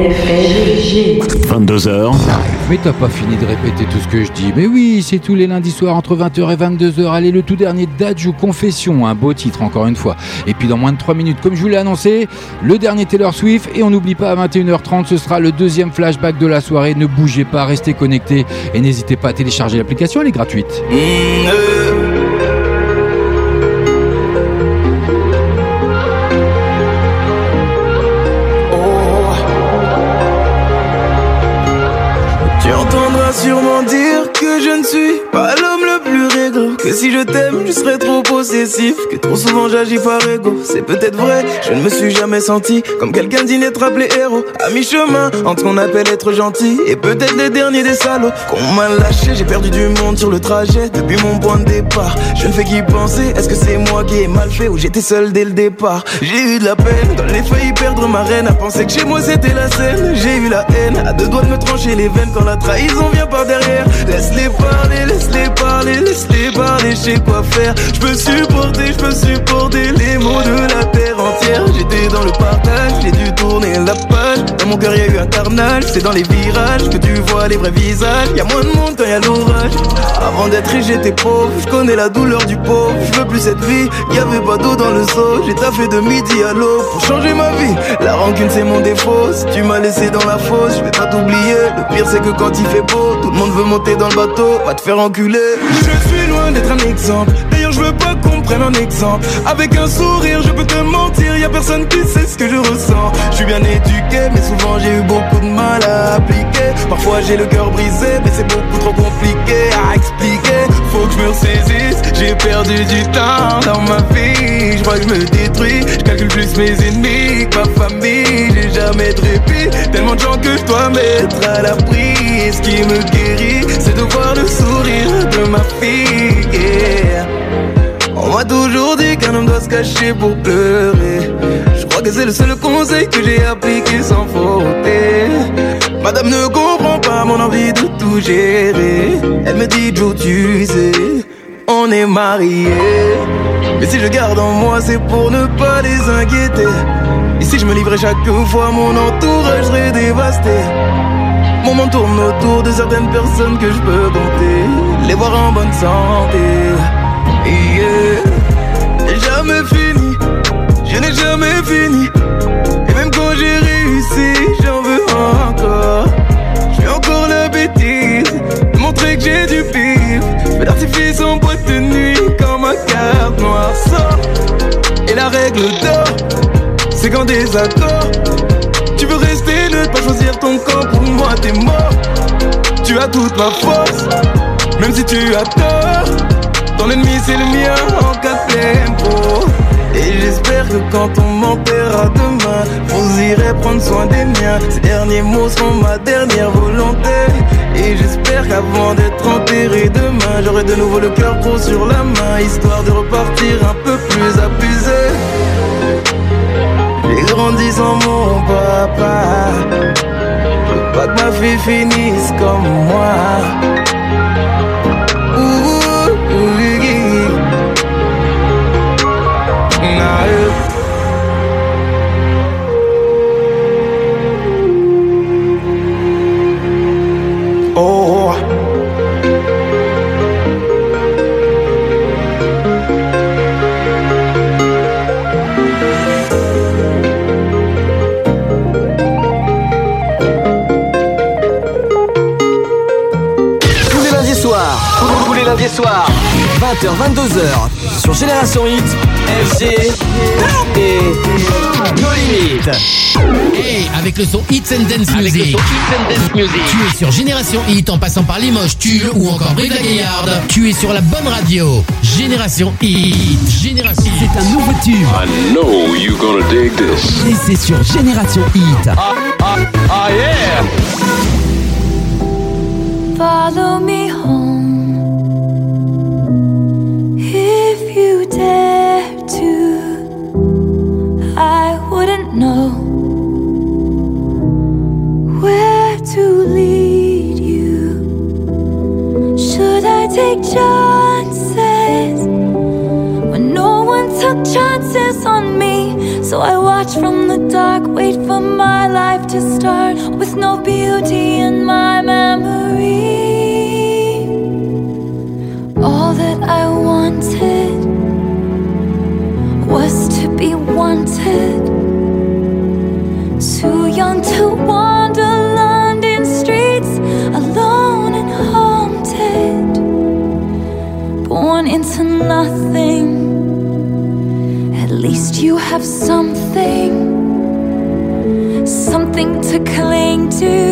22h. Mais t'as pas fini de répéter tout ce que je dis. Mais oui, c'est tous les lundis soirs entre 20h et 22h. Allez, le tout dernier Dajou Confession, un beau titre encore une fois. Et puis dans moins de 3 minutes, comme je vous l'ai annoncé, le dernier Taylor Swift. Et on n'oublie pas à 21h30, ce sera le deuxième flashback de la soirée. Ne bougez pas, restez connectés et n'hésitez pas à télécharger l'application, elle est gratuite. Tu Que trop souvent j'agis par ego. C'est peut-être vrai, je ne me suis jamais senti Comme quelqu'un d'inattrapable héros. À mi-chemin, entre ce qu'on appelle être gentil Et peut-être les derniers des salauds. Qu'on m'a lâché, j'ai perdu du monde sur le trajet. Depuis mon point de départ Je ne fais qu'y penser, est-ce que c'est moi qui ai mal fait Ou j'étais seul dès le départ? J'ai eu de la peine, dans les failli perdre ma reine. À penser que chez moi c'était la scène. J'ai eu la haine, à deux doigts de me trancher les veines. Quand la trahison vient par derrière Laisse-les parler, laisse-les parler, laisse-les parler, je sais quoi faire. Je peux supporter, je peux supporter les mots de la terre entière. J'étais dans le partage, j'ai dû tourner la page. Dans mon cœur y a eu un carnage, c'est dans les virages Que tu vois les vrais visages, y a moins de monde quand y a l'orage. Avant d'être riche j'étais pauvre, je connais la douleur du pauvre. Je veux plus cette vie, y avait pas d'eau dans le seau. J'ai taffé de midi à l'aube pour changer ma vie. La rancune c'est mon défaut, tu m'as laissé dans la fosse Je vais pas t'oublier, le pire c'est que quand il fait beau Tout le monde veut monter dans le bateau, va te faire enculer. Je suis loin d'être un exemple. D'ailleurs je veux pas qu'on prenne un exemple. Avec un sourire je peux te mentir. Y a personne qui sait ce que je ressens. Je suis bien éduqué mais souvent j'ai eu beaucoup de mal à appliquer. Parfois j'ai le cœur brisé mais c'est beaucoup trop compliqué à expliquer. Faut que je me ressaisisse. J'ai perdu du temps dans ma vie. Je crois que je me détruis. Je calcule plus mes ennemis ma famille Tellement de gens que je dois mettre à l'abri ce qui me guérit C'est de voir le sourire de ma fille. On m'a toujours dit qu'un homme doit se cacher pour pleurer. Je crois que c'est le seul conseil que j'ai appliqué sans faute. Madame ne comprend pas mon envie de tout gérer. Elle me dit Joe, tu sais, on est mariés. Mais si je garde en moi, c'est pour ne pas les inquiéter. Et si je me livrais chaque fois, mon entourage serait dévasté. Mon monde tourne autour de certaines personnes que je peux compter. Les voir en bonne santé. Yeah. Jamais fini, je n'ai jamais fini. Et même quand j'ai réussi, j'en veux encore. Je fais encore la bêtise montrer que j'ai du pif. Fais l'artifice en Et la règle d'or, c'est qu'en désaccord, tu veux rester, ne pas choisir ton camp. Pour moi, t'es mort. Tu as toute ma force, même si tu as tort. Ton ennemi c'est le mien en cas tempo Et j'espère que quand on m'enterrera demain Vous irez prendre soin des miens Ces derniers mots seront ma dernière volonté Et j'espère qu'avant d'être enterré demain J'aurai de nouveau le cœur gros sur la main Histoire de repartir un peu plus abusé J'ai grandi sans mon papa pas que ma fille finisse comme moi Oh. Tous les lundis soirs, 20h, 22h, sur Génération Hit, FG et No Limit. Hey, avec le son Hits and Dance Avec le Music. son Hits and Dance Music. Tu es sur Génération Hit en passant par Limoges, Tulle ou encore Brive la Gaillarde. Tu es sur la bonne radio. Génération Hit. Génération C'est un nouveau tube. I know you're gonna dig this. Et c'est sur Génération Hit. Ah yeah! Follow me life cling to.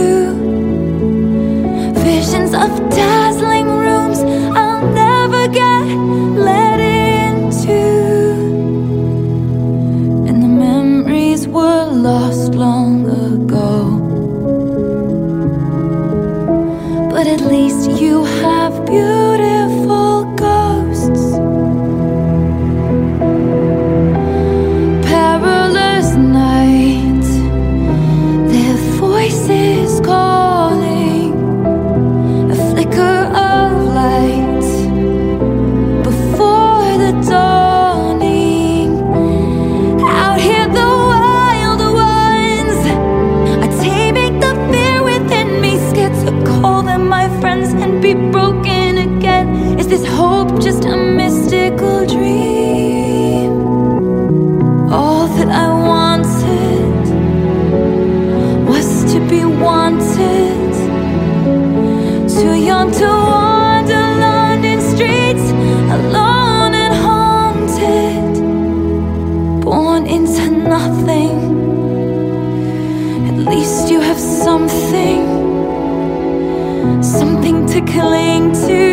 Broken again. Is this hope just a mystical dream? All that I wanted was to be wanted. Too young to to cling to.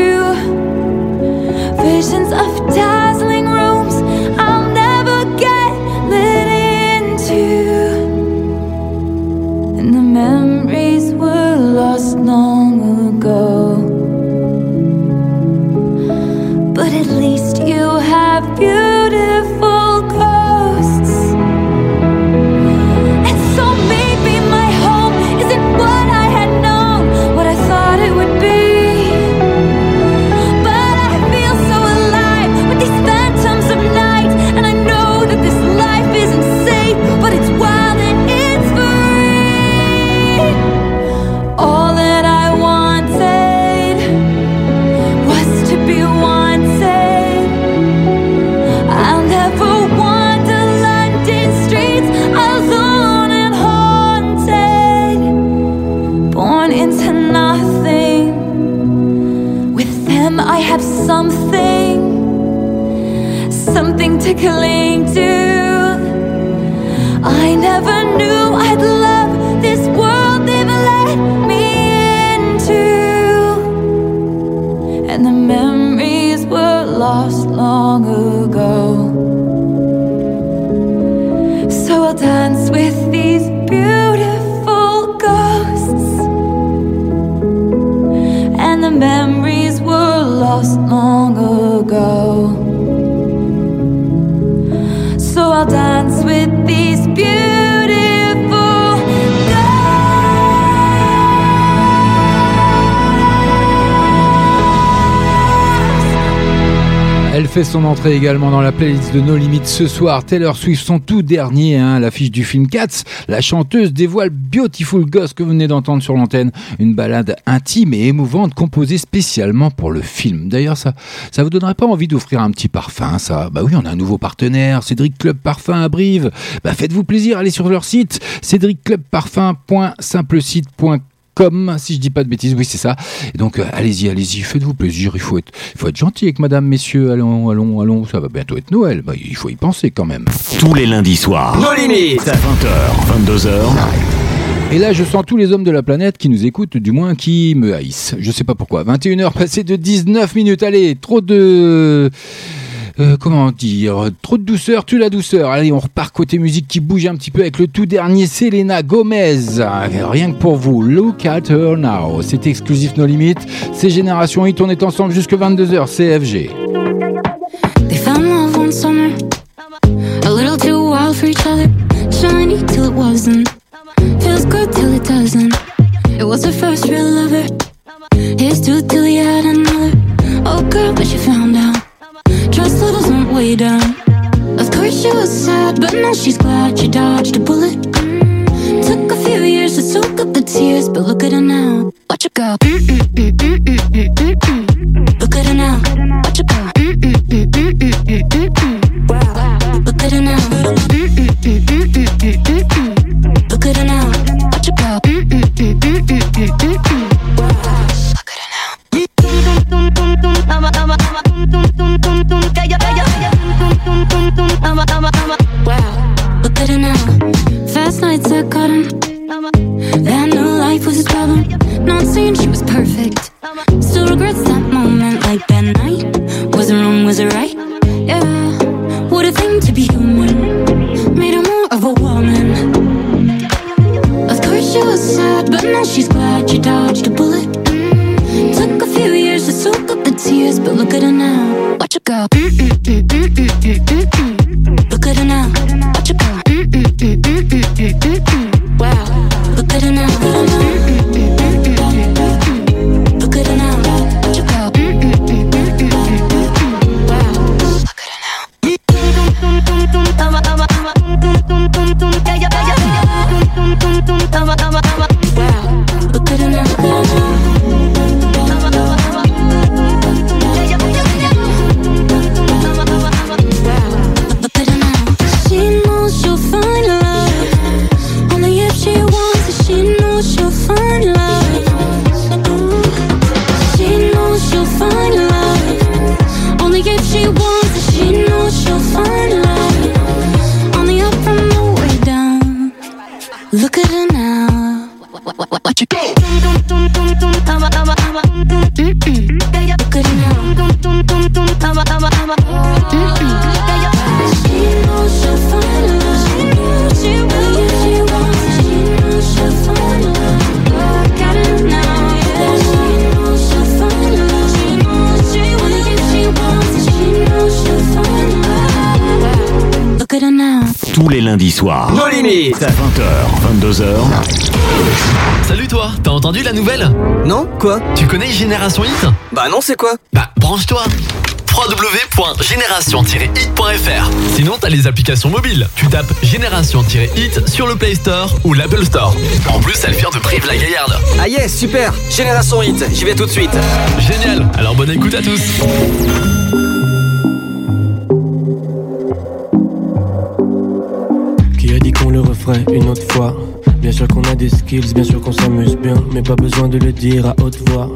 To cling to. I never knew fait son entrée également dans la playlist de No Limites ce soir. Taylor Swift, son tout dernier, hein, l'affiche du film Cats. La chanteuse dévoile Beautiful Ghost que vous venez d'entendre sur l'antenne. Une balade intime et émouvante composée spécialement pour le film. D'ailleurs, ça, ça vous donnerait pas envie d'offrir un petit parfum, ça? Bah oui, on a un nouveau partenaire, Cédric Club Parfum à Brive. Bah faites-vous plaisir, allez sur leur site, cédricclubparfum.simplesite.com com si je dis pas de bêtises, oui c'est ça. Et donc euh, allez-y, allez-y, faites-vous plaisir, il faut être, il faut être gentil avec madame, messieurs, allons, allons, allons, ça va bientôt être Noël, bah, il faut y penser quand même. Tous les lundis soirs. Nos limites. 20h, 22h. Et là, je sens tous les hommes de la planète qui nous écoutent, du moins qui me haïssent. Je sais pas pourquoi. 21h passées de 19 minutes. Allez, trop de... euh, comment dire Trop de douceur, tue la douceur. Allez, on repart côté musique qui bouge un petit peu avec le tout dernier Selena Gomez. Rien que pour vous, Look at her now. C'est exclusif nos limites. C'est Génération Hit, on est ensemble jusque 22h, CFG. They found love one summer, a little too wild for each other. Shiny till it wasn't, feels good till it doesn't. It was her first real lover, his too till he had another. Oh girl, but she found out. Trust levels went way down. Of course she was sad, but now she's glad she dodged a bullet. Mm. Took a few years to soak up the tears, but look at her now. Watch her go. Look at her now. Watch her go. C'est quoi Bah branche-toi www.génération-hit.fr Sinon t'as les applications mobiles. Tu tapes Génération-hit sur le Play Store ou l'Apple Store. En plus, elle vient de Brive la Gaillarde. Ah yes, super Génération Hit, j'y vais tout de suite. Génial, alors bonne écoute à tous. Qui a dit qu'on le referait une autre fois? Bien sûr qu'on a des skills, bien sûr qu'on s'amuse bien Mais pas besoin de le dire à haute voix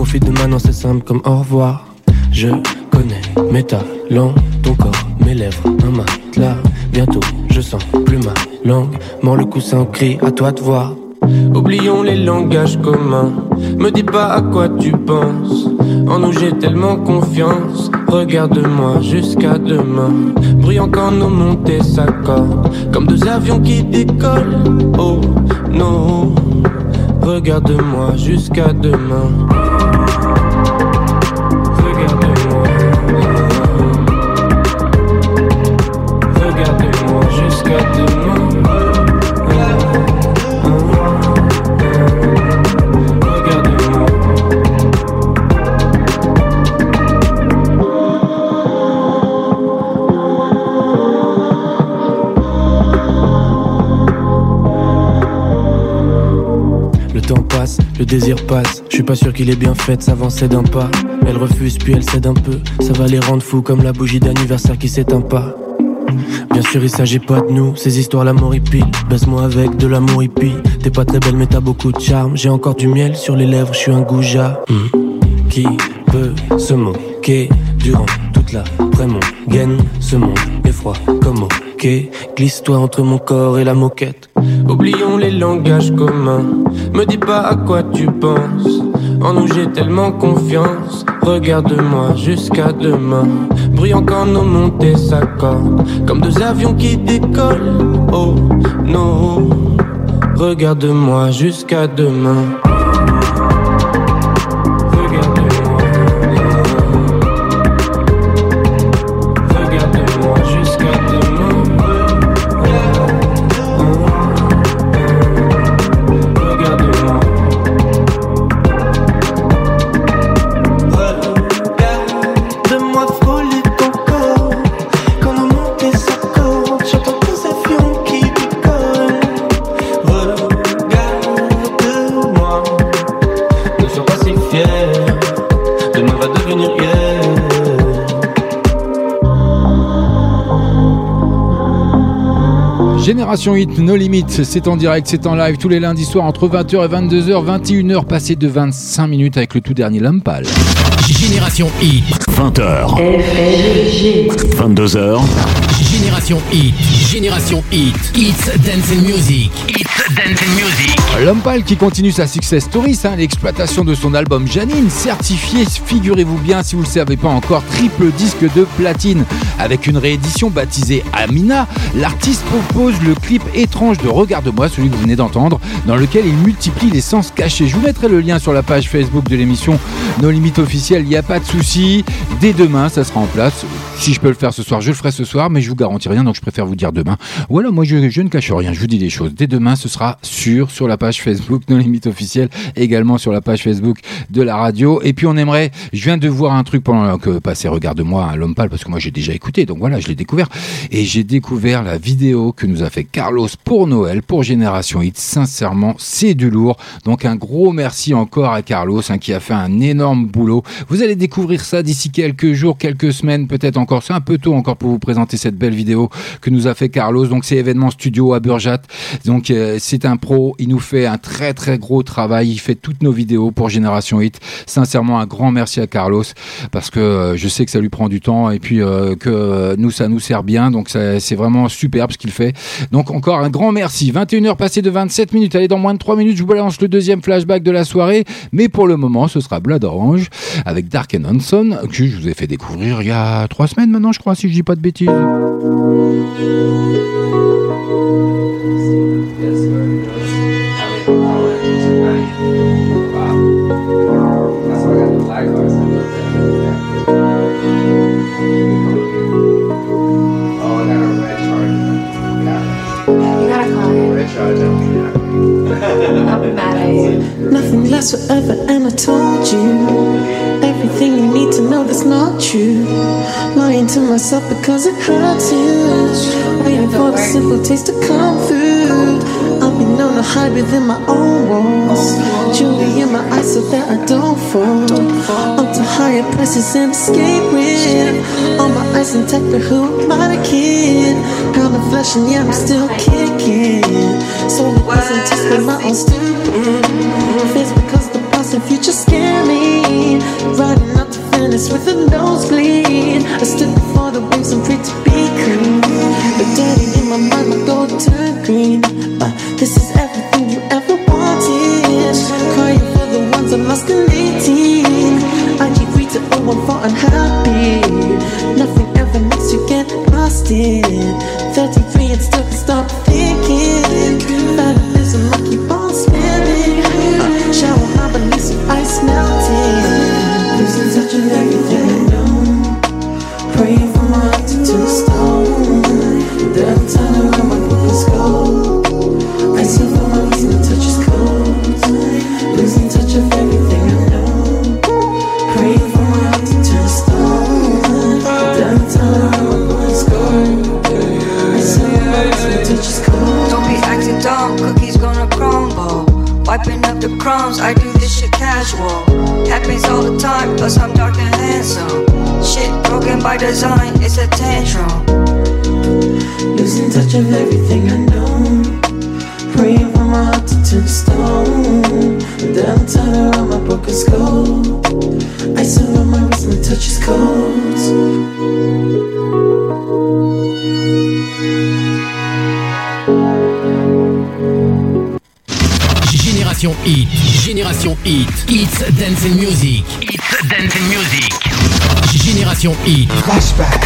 Profite de maintenant c'est simple comme au revoir. Je connais mes talents, ton corps, mes lèvres, un matelas. Bientôt je sens plus ma langue. Mord le coussin, crie à toi de voir. Oublions les langages communs. Me dis pas à quoi tu penses. En nous j'ai tellement confiance. Regarde-moi jusqu'à demain. Bruyant quand nos montées s'accordent. Comme deux avions qui décollent. Oh non. Regarde-moi jusqu'à demain désir passe. Je suis pas sûr qu'il est bien fait s'avancer d'un pas. Elle refuse puis elle cède un peu. Ça va les rendre fous comme la bougie d'anniversaire qui s'éteint pas. Bien sûr, il s'agit pas de nous, ces histoires l'amour hippie. Baisse-moi avec de l'amour hippie. T'es pas très belle, mais t'as beaucoup de charme. J'ai encore du miel sur les lèvres, je suis un goujat. Hmm. Qui peut se moquer durant toute la mon gaine Ce monde est froid comme Glisse-toi entre mon corps et la moquette. Oublions les langages communs. Me dis pas à quoi tu penses. En nous j'ai tellement confiance. Regarde-moi jusqu'à demain. Brillant quand nos montées s'accordent. Comme deux avions qui décollent. Oh non. Regarde-moi jusqu'à demain. Génération Hit, No Limits, c'est en direct, c'est en live tous les lundis soirs entre 20h et 22h, 21h passé de 25 minutes avec le tout dernier Lampal. Génération Hit. 20h. 22h. Génération Hit. Génération Hit. It's Dance and Music. It's Dance and Music. Lampal qui continue sa success story, hein, l'exploitation de son album Janine, certifié, figurez-vous bien si vous ne le savez pas encore, triple disque de platine. Avec une réédition baptisée Amina, l'artiste propose le clip étrange de Regarde-moi, celui que vous venez d'entendre, dans lequel il multiplie les sens cachés. Je vous mettrai le lien sur la page Facebook de l'émission No Limites officielle, il n'y a pas de souci. Dès demain, ça sera en place. Si je peux le faire ce soir, je le ferai ce soir, mais je vous garantis rien, donc je préfère vous dire demain. Voilà, moi je, je ne cache rien, je vous dis des choses. Dès demain, ce sera sûr sur la page Facebook No Limites officielle, également sur la page Facebook de la radio. Et puis on aimerait, je viens de voir un truc pendant que passait Regarde-moi à l'homme pâle, parce que moi j'ai déjà écouté, donc voilà, je l'ai découvert. Et j'ai découvert la vidéo que nous a fait Carlos pour Noël, pour Génération Hit. Sincèrement, c'est du lourd. Donc un gros merci encore à Carlos, hein, qui a fait un énorme boulot. Vous allez découvrir ça d'ici quelques jours, quelques semaines, peut-être encore. C'est un peu tôt encore pour vous présenter cette belle vidéo que nous a fait Carlos. Donc c'est événement studio à Burjat. Donc euh, c'est un pro. Il nous fait un très très gros travail. Il fait toutes nos vidéos pour Génération Hit. Sincèrement, un grand merci à Carlos parce que euh, je sais que ça lui prend du temps et puis euh, que nous ça nous sert bien. Donc c'est vraiment superbe ce qu'il fait. Donc encore un grand merci. 21h passées de 27 minutes. Allez, dans moins de 3 minutes, je vous balance le deuxième flashback de la soirée. Mais pour le moment, ce sera Blood Orange avec Dark and Hanson que je vous ai fait découvrir il y a 3 semaines maintenant, je crois, si je dis pas de bêtises. Nothing lasts forever, and I told you everything you need to know that's not true. Lying to myself because it hurts you. Waiting for the simple taste to come through. I've been known to hide within my own walls. Jewelry in my eyes so that I don't fall. Up to higher prices and escape with. All my eyes intact, but who am I the kid? Pound of flesh, and yeah, I'm still kicking. So it wasn't just my own stupid version. Flashback.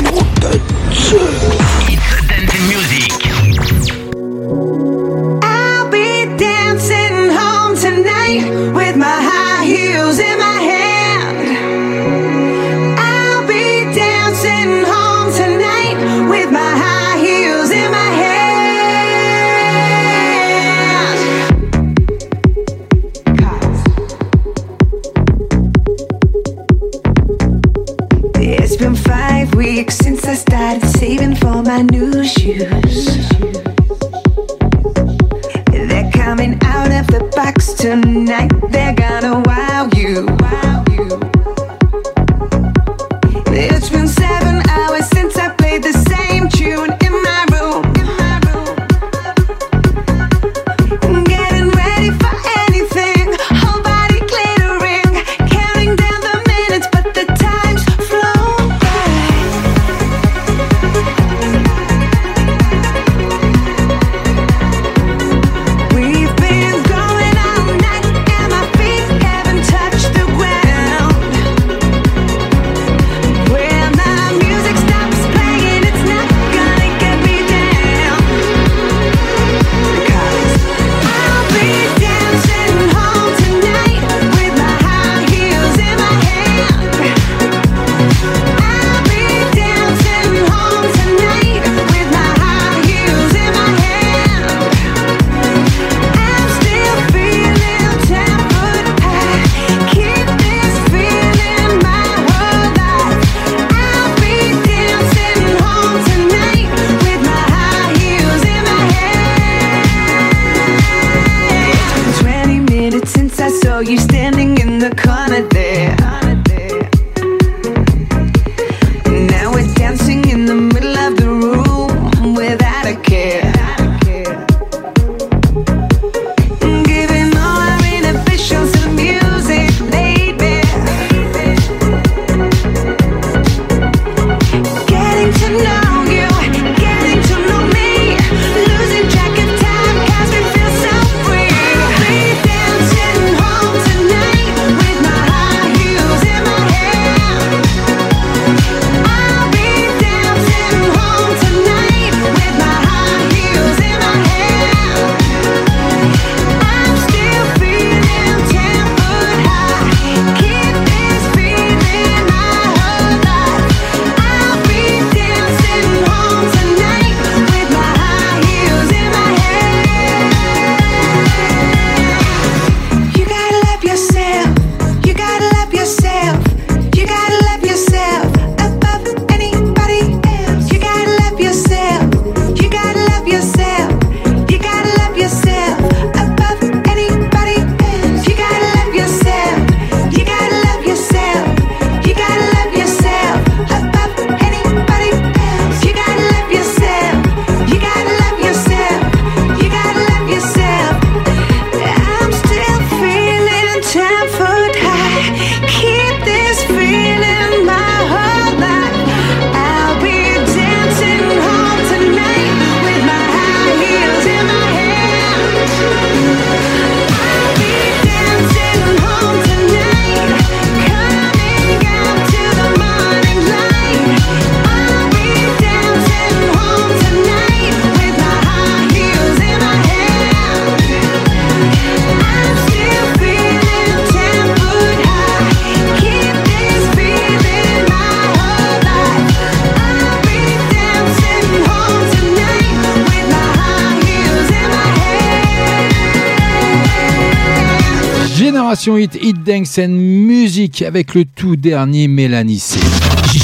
hit, hit dance and music avec le tout dernier Mélanie C.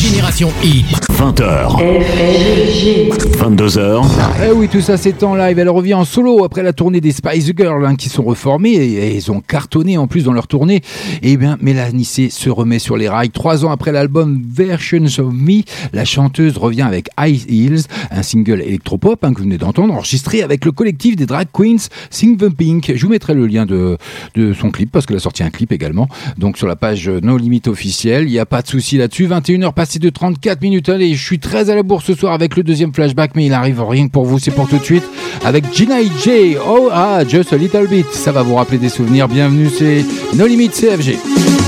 Génération Hit. 20h. 22h. Eh oui, tout ça c'est en live. Elle revient en solo après la tournée des Spice Girls hein, qui sont reformées et, et ils ont cartonné en plus dans leur tournée. Et bien, Mélanie C se remet sur les rails. Trois ans après l'album Versions of Me, la chanteuse revient avec High Heels, un single électropop hein, que vous venez d'entendre, enregistré avec le collectif des drag queens Sing the Pink. Je vous mettrai le lien de, de son clip parce qu'elle a sorti un clip également. Donc sur la page No Limit officielle, il n'y a pas de souci là-dessus. 21h passées de 34 minutes. Allez, je suis très à la bourre ce soir avec le deuxième flashback, mais il arrive rien pour vous, c'est pour tout de suite. Avec Gina et Jay. Oh, ah, just a little bit. Ça va vous rappeler des souvenirs. Bienvenue, c'est No Limit CFG.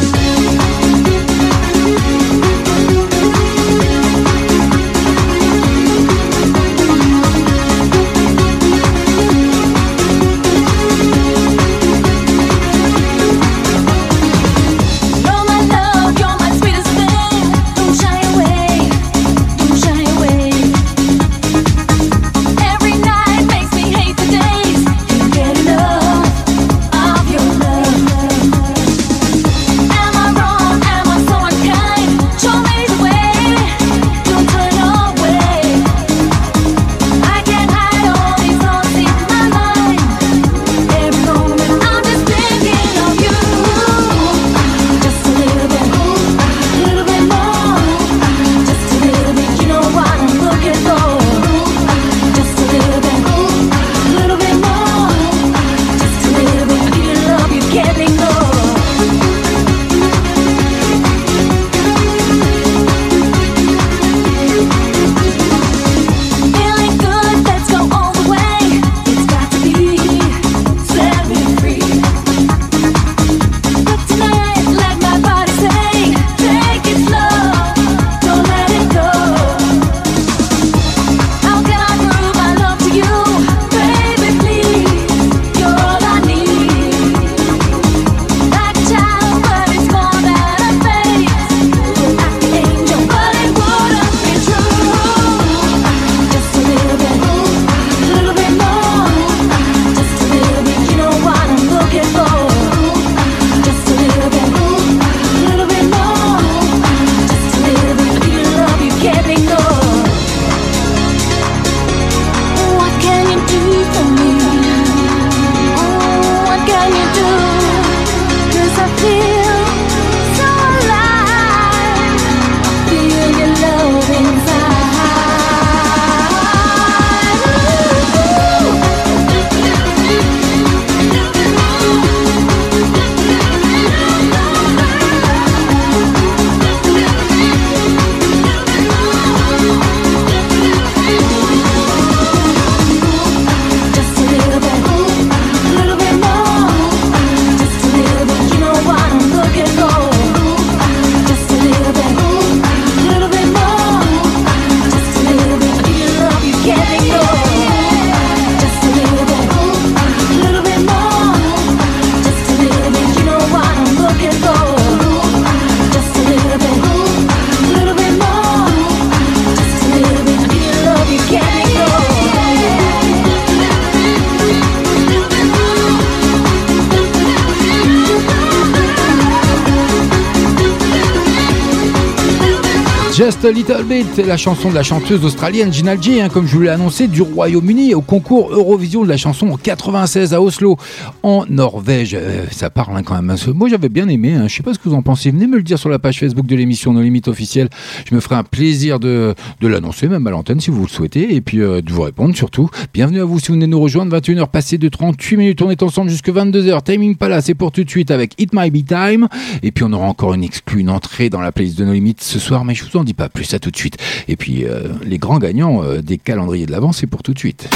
C'est la chanson de la chanteuse australienne Gina hein, comme je vous l'ai annoncé, du Royaume-Uni au concours Eurovision de la chanson en 96 à Oslo, en Norvège. Euh, ça parle hein, quand même. Moi j'avais bien aimé, hein. je sais pas ce que vous en pensez. Venez me le dire sur la page Facebook de l'émission No Limites officielle. Je me ferai un plaisir de, l'annoncer, même à l'antenne si vous le souhaitez, et puis euh, de vous répondre surtout. Bienvenue à vous si vous venez nous rejoindre. 21h passées de 38 minutes, on est ensemble jusque 22h. Timing Palace, c'est pour tout de suite avec It Might Be Time. Et puis on aura encore une exclue, une entrée dans la playlist de No Limites ce soir, mais je vous en dis pas plus, à tout de suite. Et puis euh, les grands gagnants euh, des calendriers de l'avant, c'est pour tout de suite.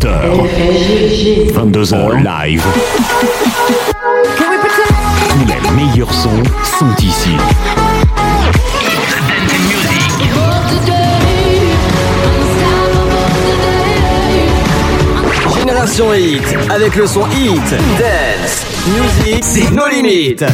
20h. 22h live. Tous les meilleurs sons sont ici. Génération Hit, avec le son Hit, Dance, Music, c'est nos limites.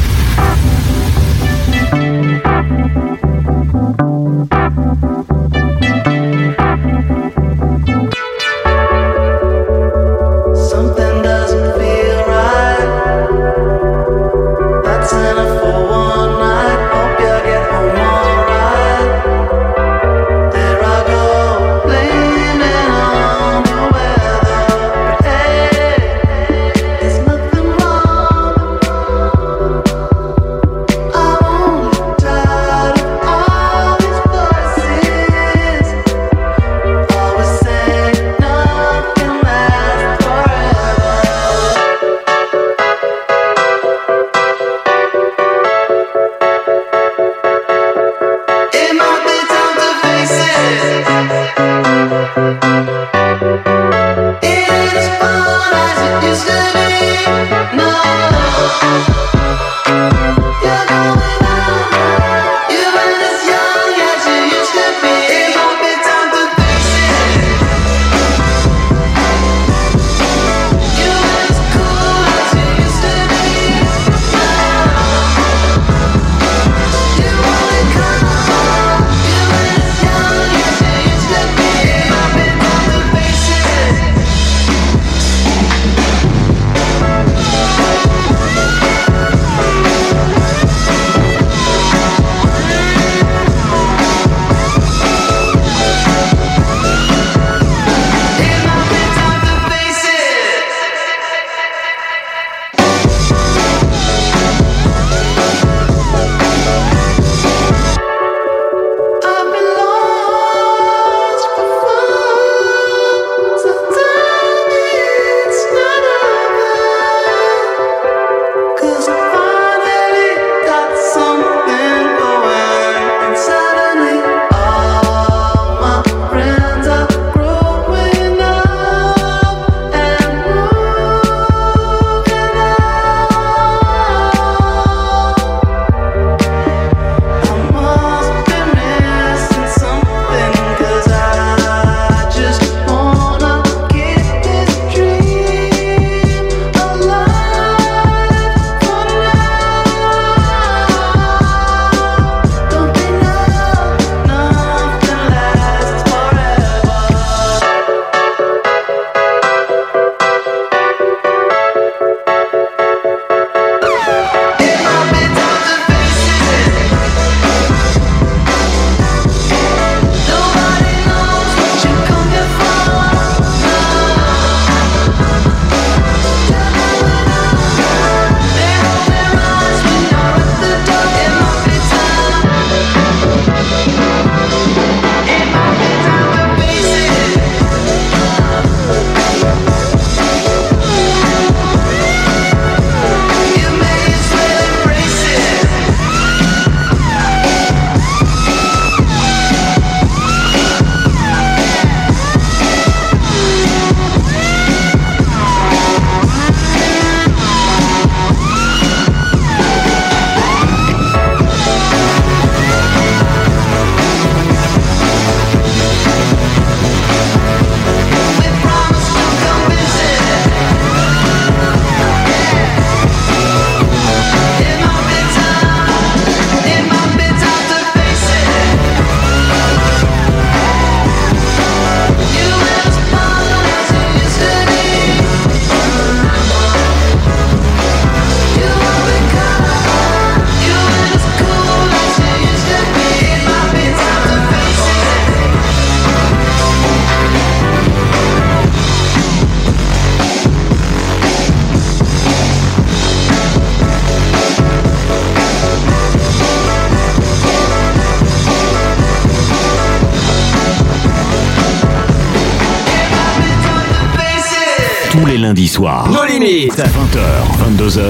22h.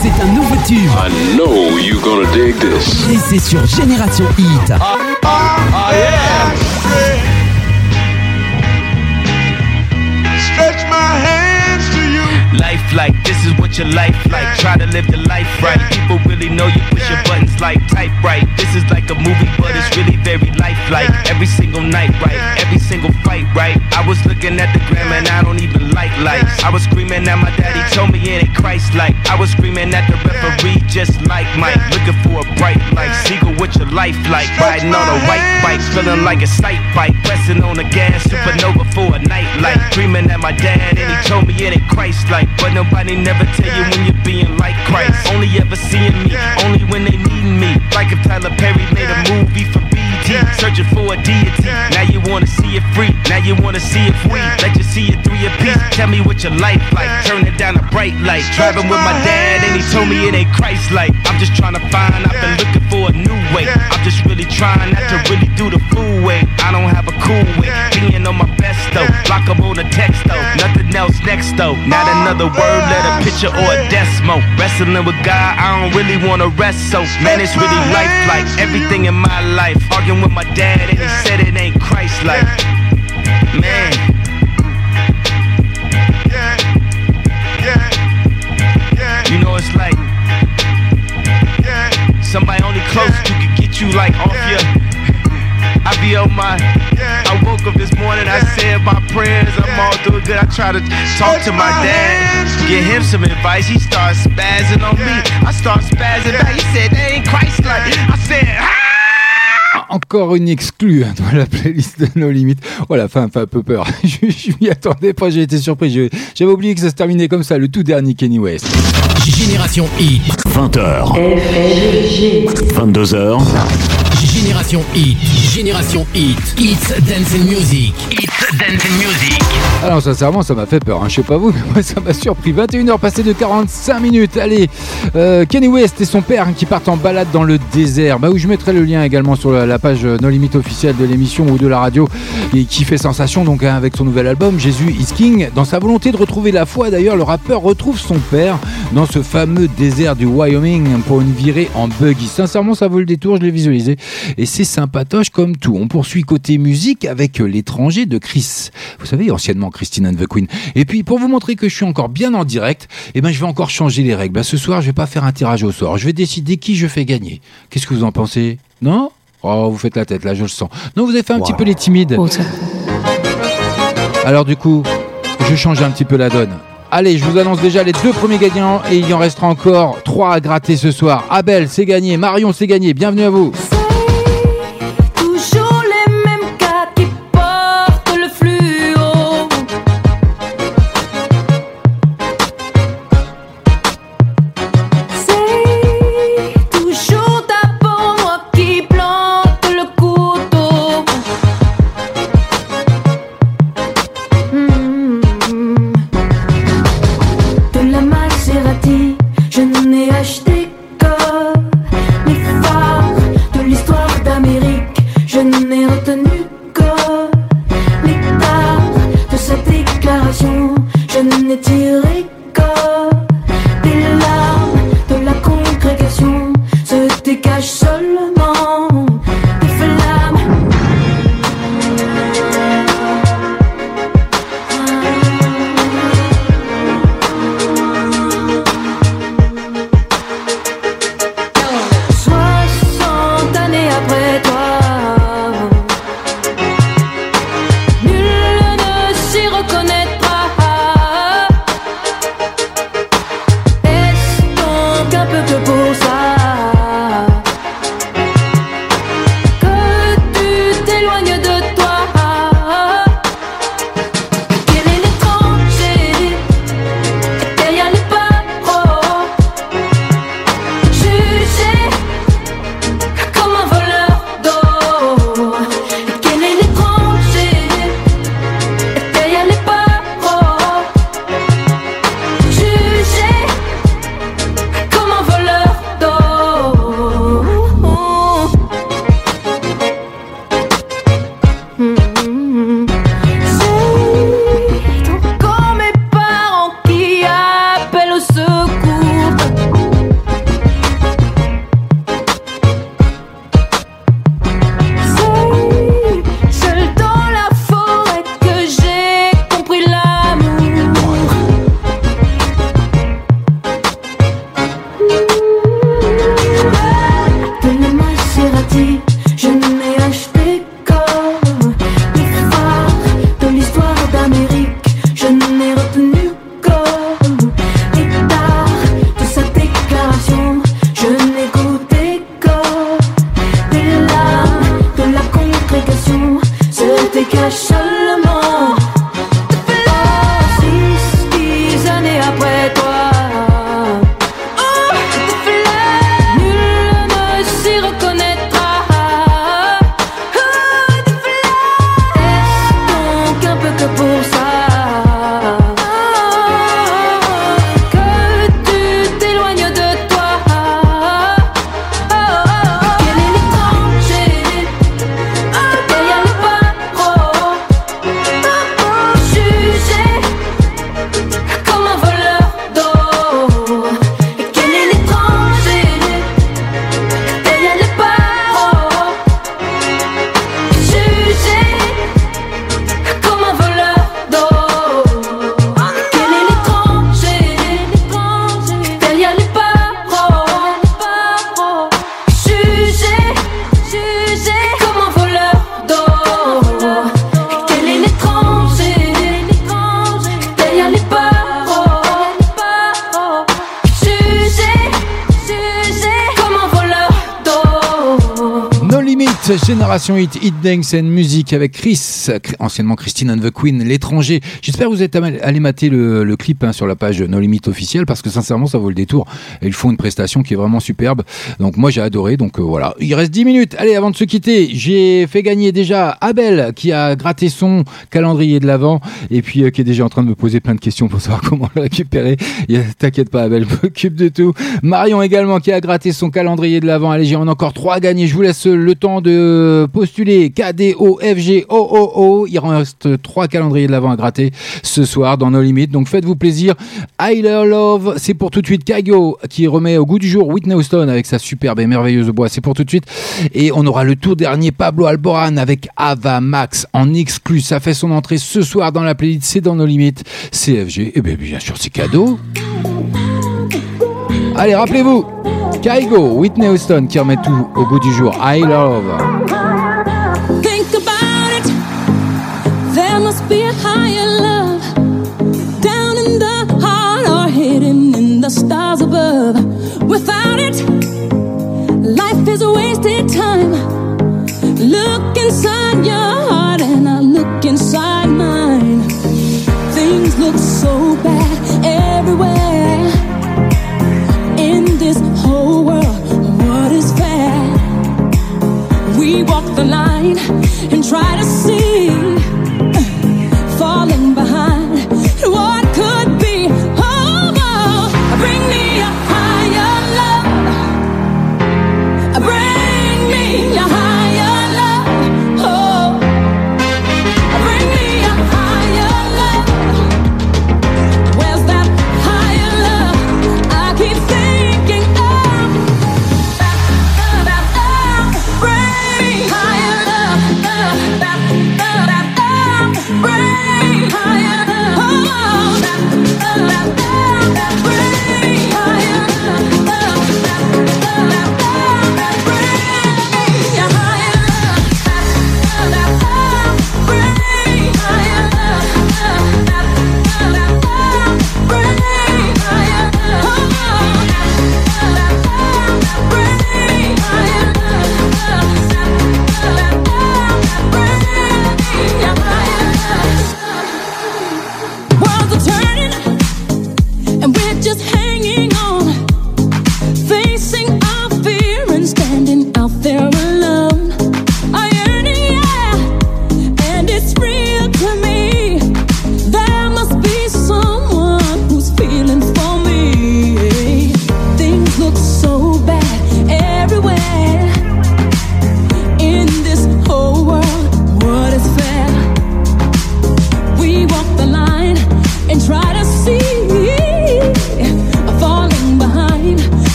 C'est un nouveau tube. I know you're gonna dig this. Et c'est sur Génération Hit. Stretch your life like. Try to live the life right. People really know you push your buttons like type right. This is like a movie, but it's really very lifelike. Every single night, right? Every single fight, right? I was looking at the gram and I don't even like lights. I was screaming at my daddy, told me it ain't Christ like. I was screaming at the referee, just like Mike. Looking for a bright light. Seagull, what your life like? Riding on a white bike, feeling like a sight bike. Pressing on the gas, supernova for a night light. Screaming at my dad and he told me it ain't Christ like. But nobody never tell you when you're being like Christ. Only ever seeing me, only when they need me. Like if Tyler Perry made a movie for Searching for a deity. Now you wanna see it free, now you wanna see it free. Let you see it through your piece. Tell me what your life like. Turn it down a bright light. Driving with my dad and he told me it ain't Christ like. I'm just trying to find, I've been looking for a new way. I'm just really trying not to really do the fool way. I don't have a cool way. Being on my best though. Block 'em on a text though. Nothing else next though. Not another word, let a picture or a decimal. Wrestling with God, I don't really wanna rest so. Man, it's really life like everything in my life. Arguing with my dad and he said it ain't Christ like. Man. You know it's like somebody only close to can get you like off your. (laughs) I be on my. I woke up this morning, I said my prayers, I'm all doing good. I try to talk to my dad, get him some advice. He starts spazzing on me. I start spazzing back. He said, they ain't Christ like. I said, ah! Encore une exclue hein, dans la playlist de nos limites. Voilà, fin, fin, un peu peur. (laughs) je je m'y attendais pas, j'ai été surpris. J'avais oublié que ça se terminait comme ça, le tout dernier Kenny West. Génération Hit. 20h, 22h. Génération Hit. Génération Hit. It's Dance and Music. It's Dance and Music. Alors sincèrement ça m'a fait peur, hein. je sais pas vous, mais moi ça m'a surpris. 21h passées de 45 minutes. Allez, euh, Kenny West et son père hein, qui partent en balade dans le désert. Bah où je mettrai le lien également sur la, page euh, No Limit officielle de l'émission ou de la radio et qui fait sensation donc hein, avec son nouvel album Jésus is King. Dans sa volonté de retrouver la foi d'ailleurs, le rappeur retrouve son père dans ce fameux désert du Wyoming pour une virée en buggy. Sincèrement ça vaut le détour, je l'ai visualisé et c'est sympatoche comme tout. On poursuit côté musique avec l'étranger de Chris. Vous savez, anciennement Christine and the Queen. Et puis, pour vous montrer que je suis encore bien en direct, eh ben, je vais encore changer les règles. Bah, ce soir, je vais pas faire un tirage au sort. Je vais décider qui je fais gagner. Qu'est-ce que vous en pensez? Non? Oh, vous faites la tête, là, je le sens. Non, vous avez fait un petit peu les timides. Alors, du coup, je change un petit peu la donne. Allez, je vous annonce déjà les deux premiers gagnants et il y en restera encore trois à gratter ce soir. Abel, c'est gagné. Marion, c'est gagné. Bienvenue à vous. Génération Hit, Hit Dance and Music avec Chris, anciennement Christine and the Queen, l'étranger. J'espère que vous êtes allé mater le, clip hein, sur la page No Limit officielle parce que sincèrement ça vaut le détour. Ils font une prestation qui est vraiment superbe. Donc moi j'ai adoré. Donc euh, voilà. Il reste 10 minutes. Allez, avant de se quitter, j'ai fait gagner déjà Abel qui a gratté son calendrier de l'avant et puis euh, qui est déjà en train de me poser plein de questions pour savoir (laughs) comment le récupérer. A- T'inquiète pas Abel, (laughs) je m'occupe de tout. Marion également qui a gratté son calendrier de l'avant. Allez, j'ai en encore trois à gagner. Je vous laisse le temps de postuler K, D, O, F, G, O, O, O. Il reste trois calendriers de l'avant à gratter ce soir dans nos limites. Donc faites-vous plaisir. Hyler Love, c'est pour tout de suite. Kaigo qui remet au goût du jour Whitney Houston avec sa superbe et merveilleuse voix. C'est pour tout de suite. Et on aura le tout dernier Pablo Alboran avec Ava Max en exclu. Ça fait son entrée ce soir dans la playlist. C'est dans nos limites. CFG. Et bien, bien sûr, c'est cadeau. Allez, rappelez-vous, Kaigo, Whitney Houston qui remet tout au goût du jour. I love. So bad everywhere in this whole world. What is fair? We walk the line and try to see,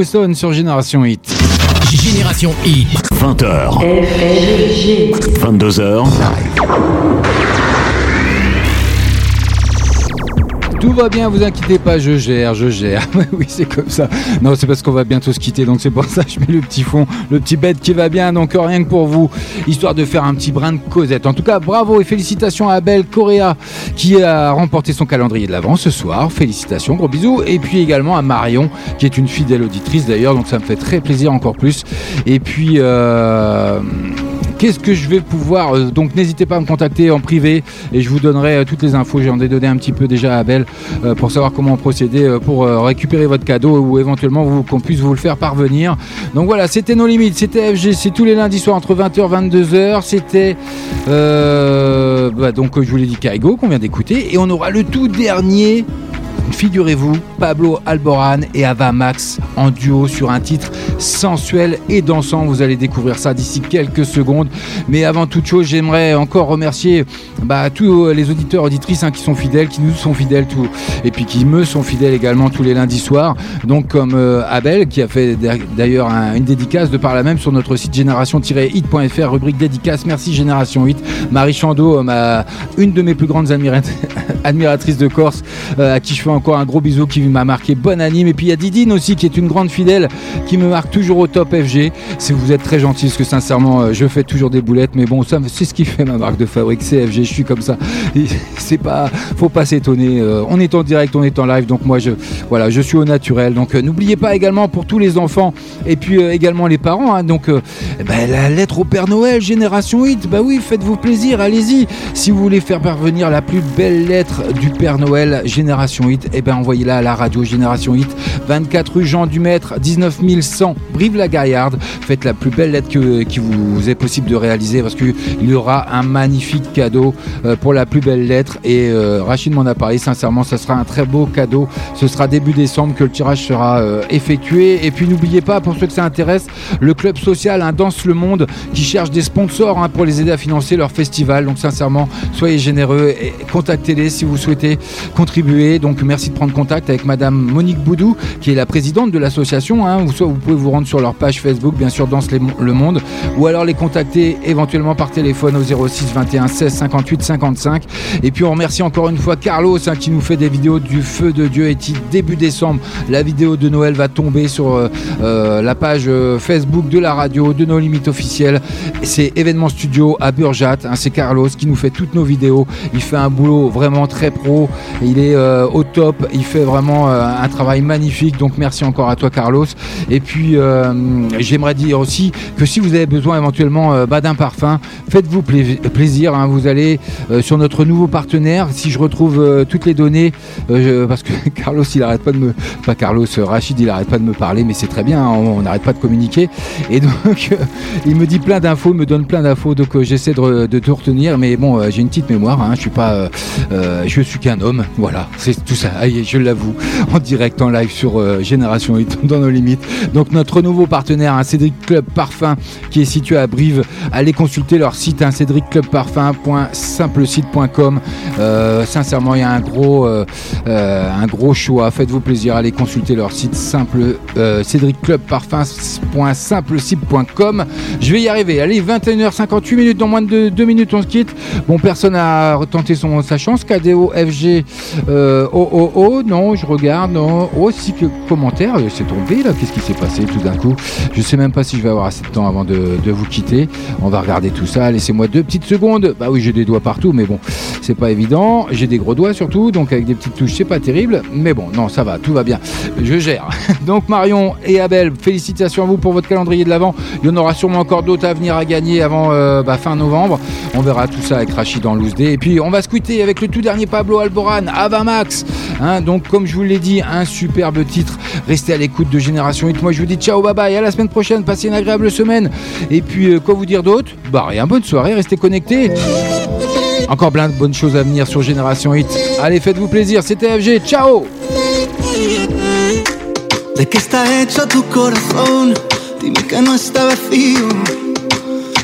Whitney Houston sur Génération Hit. Génération Hit. 20h. 22h. Tout va bien, vous inquiétez pas, je gère, je gère. (laughs) oui, c'est comme ça. Non, c'est parce qu'on va bientôt se quitter, donc c'est pour ça que je mets le petit fond, le petit bête qui va bien, donc rien que pour vous, histoire de faire un petit brin de causette. En tout cas, bravo et félicitations à Abel Correa qui a remporté son calendrier de l'avant ce soir. Félicitations, gros bisous. Et puis également à Marion, qui est une fidèle auditrice d'ailleurs, donc ça me fait très plaisir encore plus. Et puis. Euh, Qu'est-ce que je vais pouvoir euh, Donc n'hésitez pas à me contacter en privé et je vous donnerai euh, toutes les infos. J'en ai donné un petit peu déjà à Abel euh, pour savoir comment procéder pour récupérer votre cadeau ou éventuellement qu'on puisse vous le faire parvenir. Donc voilà, c'était nos limites. C'était FG. C'est tous les lundis soirs entre 20h et 22h. C'était bah, donc je vous l'ai dit Kaigo qu'on vient d'écouter et on aura le tout dernier Figurez-vous, Pablo Alboran et Ava Max en duo sur un titre sensuel et dansant. Vous allez découvrir ça d'ici quelques secondes. Mais avant toute chose, j'aimerais encore remercier bah, tous les auditeurs, auditrices hein, qui sont fidèles, qui nous sont fidèles, tout, et puis qui me sont fidèles également tous les lundis soirs. Donc comme euh, Abel, qui a fait d'a- d'ailleurs un- une dédicace de par là même sur notre site génération-hit.fr, rubrique dédicace. Merci Génération 8. Marie Chando, euh, ma, une de mes plus grandes admira- (laughs) admiratrices de Corse, euh, à qui je fais encore un gros bisou, qui m'a marqué bonne anime. Et puis il y a Didine aussi, qui est une grande fidèle, qui me marque toujours au top FG. Si vous êtes très gentil, parce que sincèrement, euh, je fais toujours des boulettes, mais bon, ça, c'est ce qui fait ma marque de fabrique, c'est FG. Je suis comme ça. (laughs) C'est pas, faut pas s'étonner. euh, on est en direct, on est en live, donc moi, je, voilà, je suis au naturel. Donc euh, n'oubliez pas également pour tous les enfants et puis également les parents. hein, donc ben, la lettre au Père Noël, Génération 8. Bah oui, faites-vous plaisir, allez-y. Si vous voulez faire parvenir la plus belle lettre du Père Noël, Génération 8, eh ben envoyez-la à la radio Génération 8, 24 rue Jean Dumaître, 19 100 Brive-la-Gaillarde. Faites la plus belle lettre que, qui vous est possible de réaliser parce qu'il y aura un magnifique cadeau euh, pour la plus belle lettre. Et euh, Rachid m'en a sincèrement, ça sera un très beau cadeau. Ce sera début décembre que le tirage sera euh, effectué. Et puis n'oubliez pas, pour ceux que ça intéresse, le club social hein, Danse le Monde qui cherche des sponsors hein, pour les aider à financer leur festival. Donc sincèrement, soyez généreux et contactez-les si vous souhaitez contribuer. Donc merci de prendre contact avec Madame Monique Boudou, qui est la présidente de l'association. hein. Vous pouvez vous rendre sur leur page Facebook, bien sûr, Danse le Monde, ou alors les contacter éventuellement par téléphone au 06 21 16 58 55. Et puis on remercie encore une fois Carlos hein, qui nous fait des vidéos du feu de Dieu. Et début décembre, la vidéo de Noël va tomber sur euh, euh, la page euh, Facebook de la radio, de nos limites officielles. C'est événement studio à Burjat. hein, c'est Carlos qui nous fait toutes nos vidéos. Il fait un boulot vraiment très pro. Il est euh, top. Il fait vraiment euh, un travail magnifique. Donc merci encore à toi, Carlos. Et puis euh, j'aimerais dire aussi que si vous avez besoin éventuellement euh, bah, d'un parfum, faites-vous pla- plaisir. hein. vous allez sur notre nouveau partenaire. Si je retrouve toutes les données, parce que (laughs) Carlos, il arrête pas de me, pas Carlos, Rachid, il arrête pas de me parler, mais c'est très bien. hein, on n'arrête pas de communiquer. Et donc (laughs) il me dit plein d'infos, il me donne plein d'infos. Donc j'essaie de, de tout retenir, mais bon, j'ai une petite mémoire. hein, je suis pas, je suis qu'un homme. Voilà, c'est tout ça. Je l'avoue, en direct, en live sur euh, Génération 8 (laughs) dans nos limites. Donc notre nouveau partenaire, hein, Cédric Club Parfum, qui est situé à Brive. Allez consulter leur site, hein, cédricclubparfum.simplesite.com. Euh, sincèrement, il y a un gros, euh, euh, un gros choix. Faites-vous plaisir, allez consulter leur site simple, cédricclubparfum.simplesite.com. Je vais y arriver. Allez, 21h58 minutes, dans moins de 2 minutes, on se quitte. Bon, personne n'a retenté son, sa chance. KDO, FG, oh, oh, oh, non, je regarde, non. Oh, si que commentaire, euh, c'est tombé là. Qu'est-ce qui s'est passé tout d'un coup? Je sais même pas si je vais avoir assez de temps avant de, vous quitter. On va regarder tout ça. Laissez-moi deux petites secondes. Bah oui, j'ai des doigts partout, mais bon, c'est pas évident. J'ai des gros doigts surtout, donc avec des petites touches, c'est pas terrible. Mais bon, non, ça va, tout va bien. Je gère. (laughs) Donc Marion et Abel, félicitations à vous pour votre calendrier de l'avant. Il y en aura sûrement encore d'autres à venir à gagner avant euh, bah, fin novembre. On verra tout ça avec Rachid dans Loose Day. Et puis on va se quitter avec le tout dernier Pablo Alboran, Ava Max. Hein, donc comme je vous l'ai dit, un superbe titre. Restez à l'écoute de Génération 8. Moi je vous dis ciao, bye bye, à la semaine prochaine. Passez une agréable semaine. Et puis euh, quoi vous dire d'autre? Bah rien, bonne soirée, restez connectés. Encore plein de bonnes choses à venir sur Génération 8. Allez, faites-vous plaisir, c'était FG, ciao.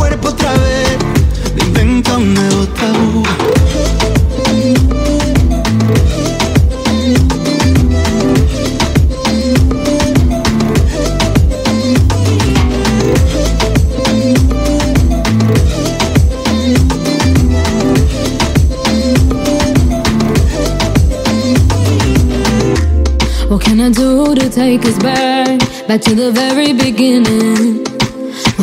cuerpo otra vez. Un nuevo tabú. What can I do to take us back, back to the very beginning?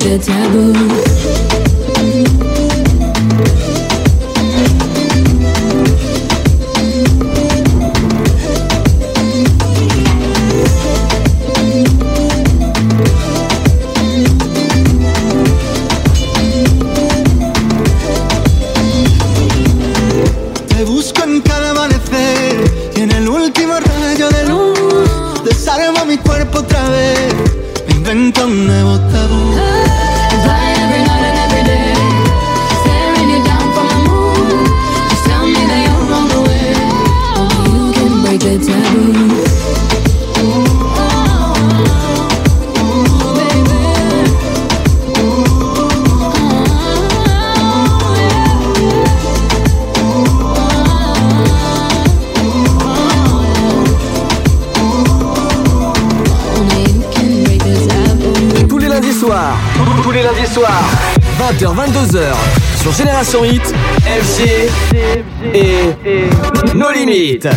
The taboo. 20h, 22h, sur Génération Hit, FG et No Limites.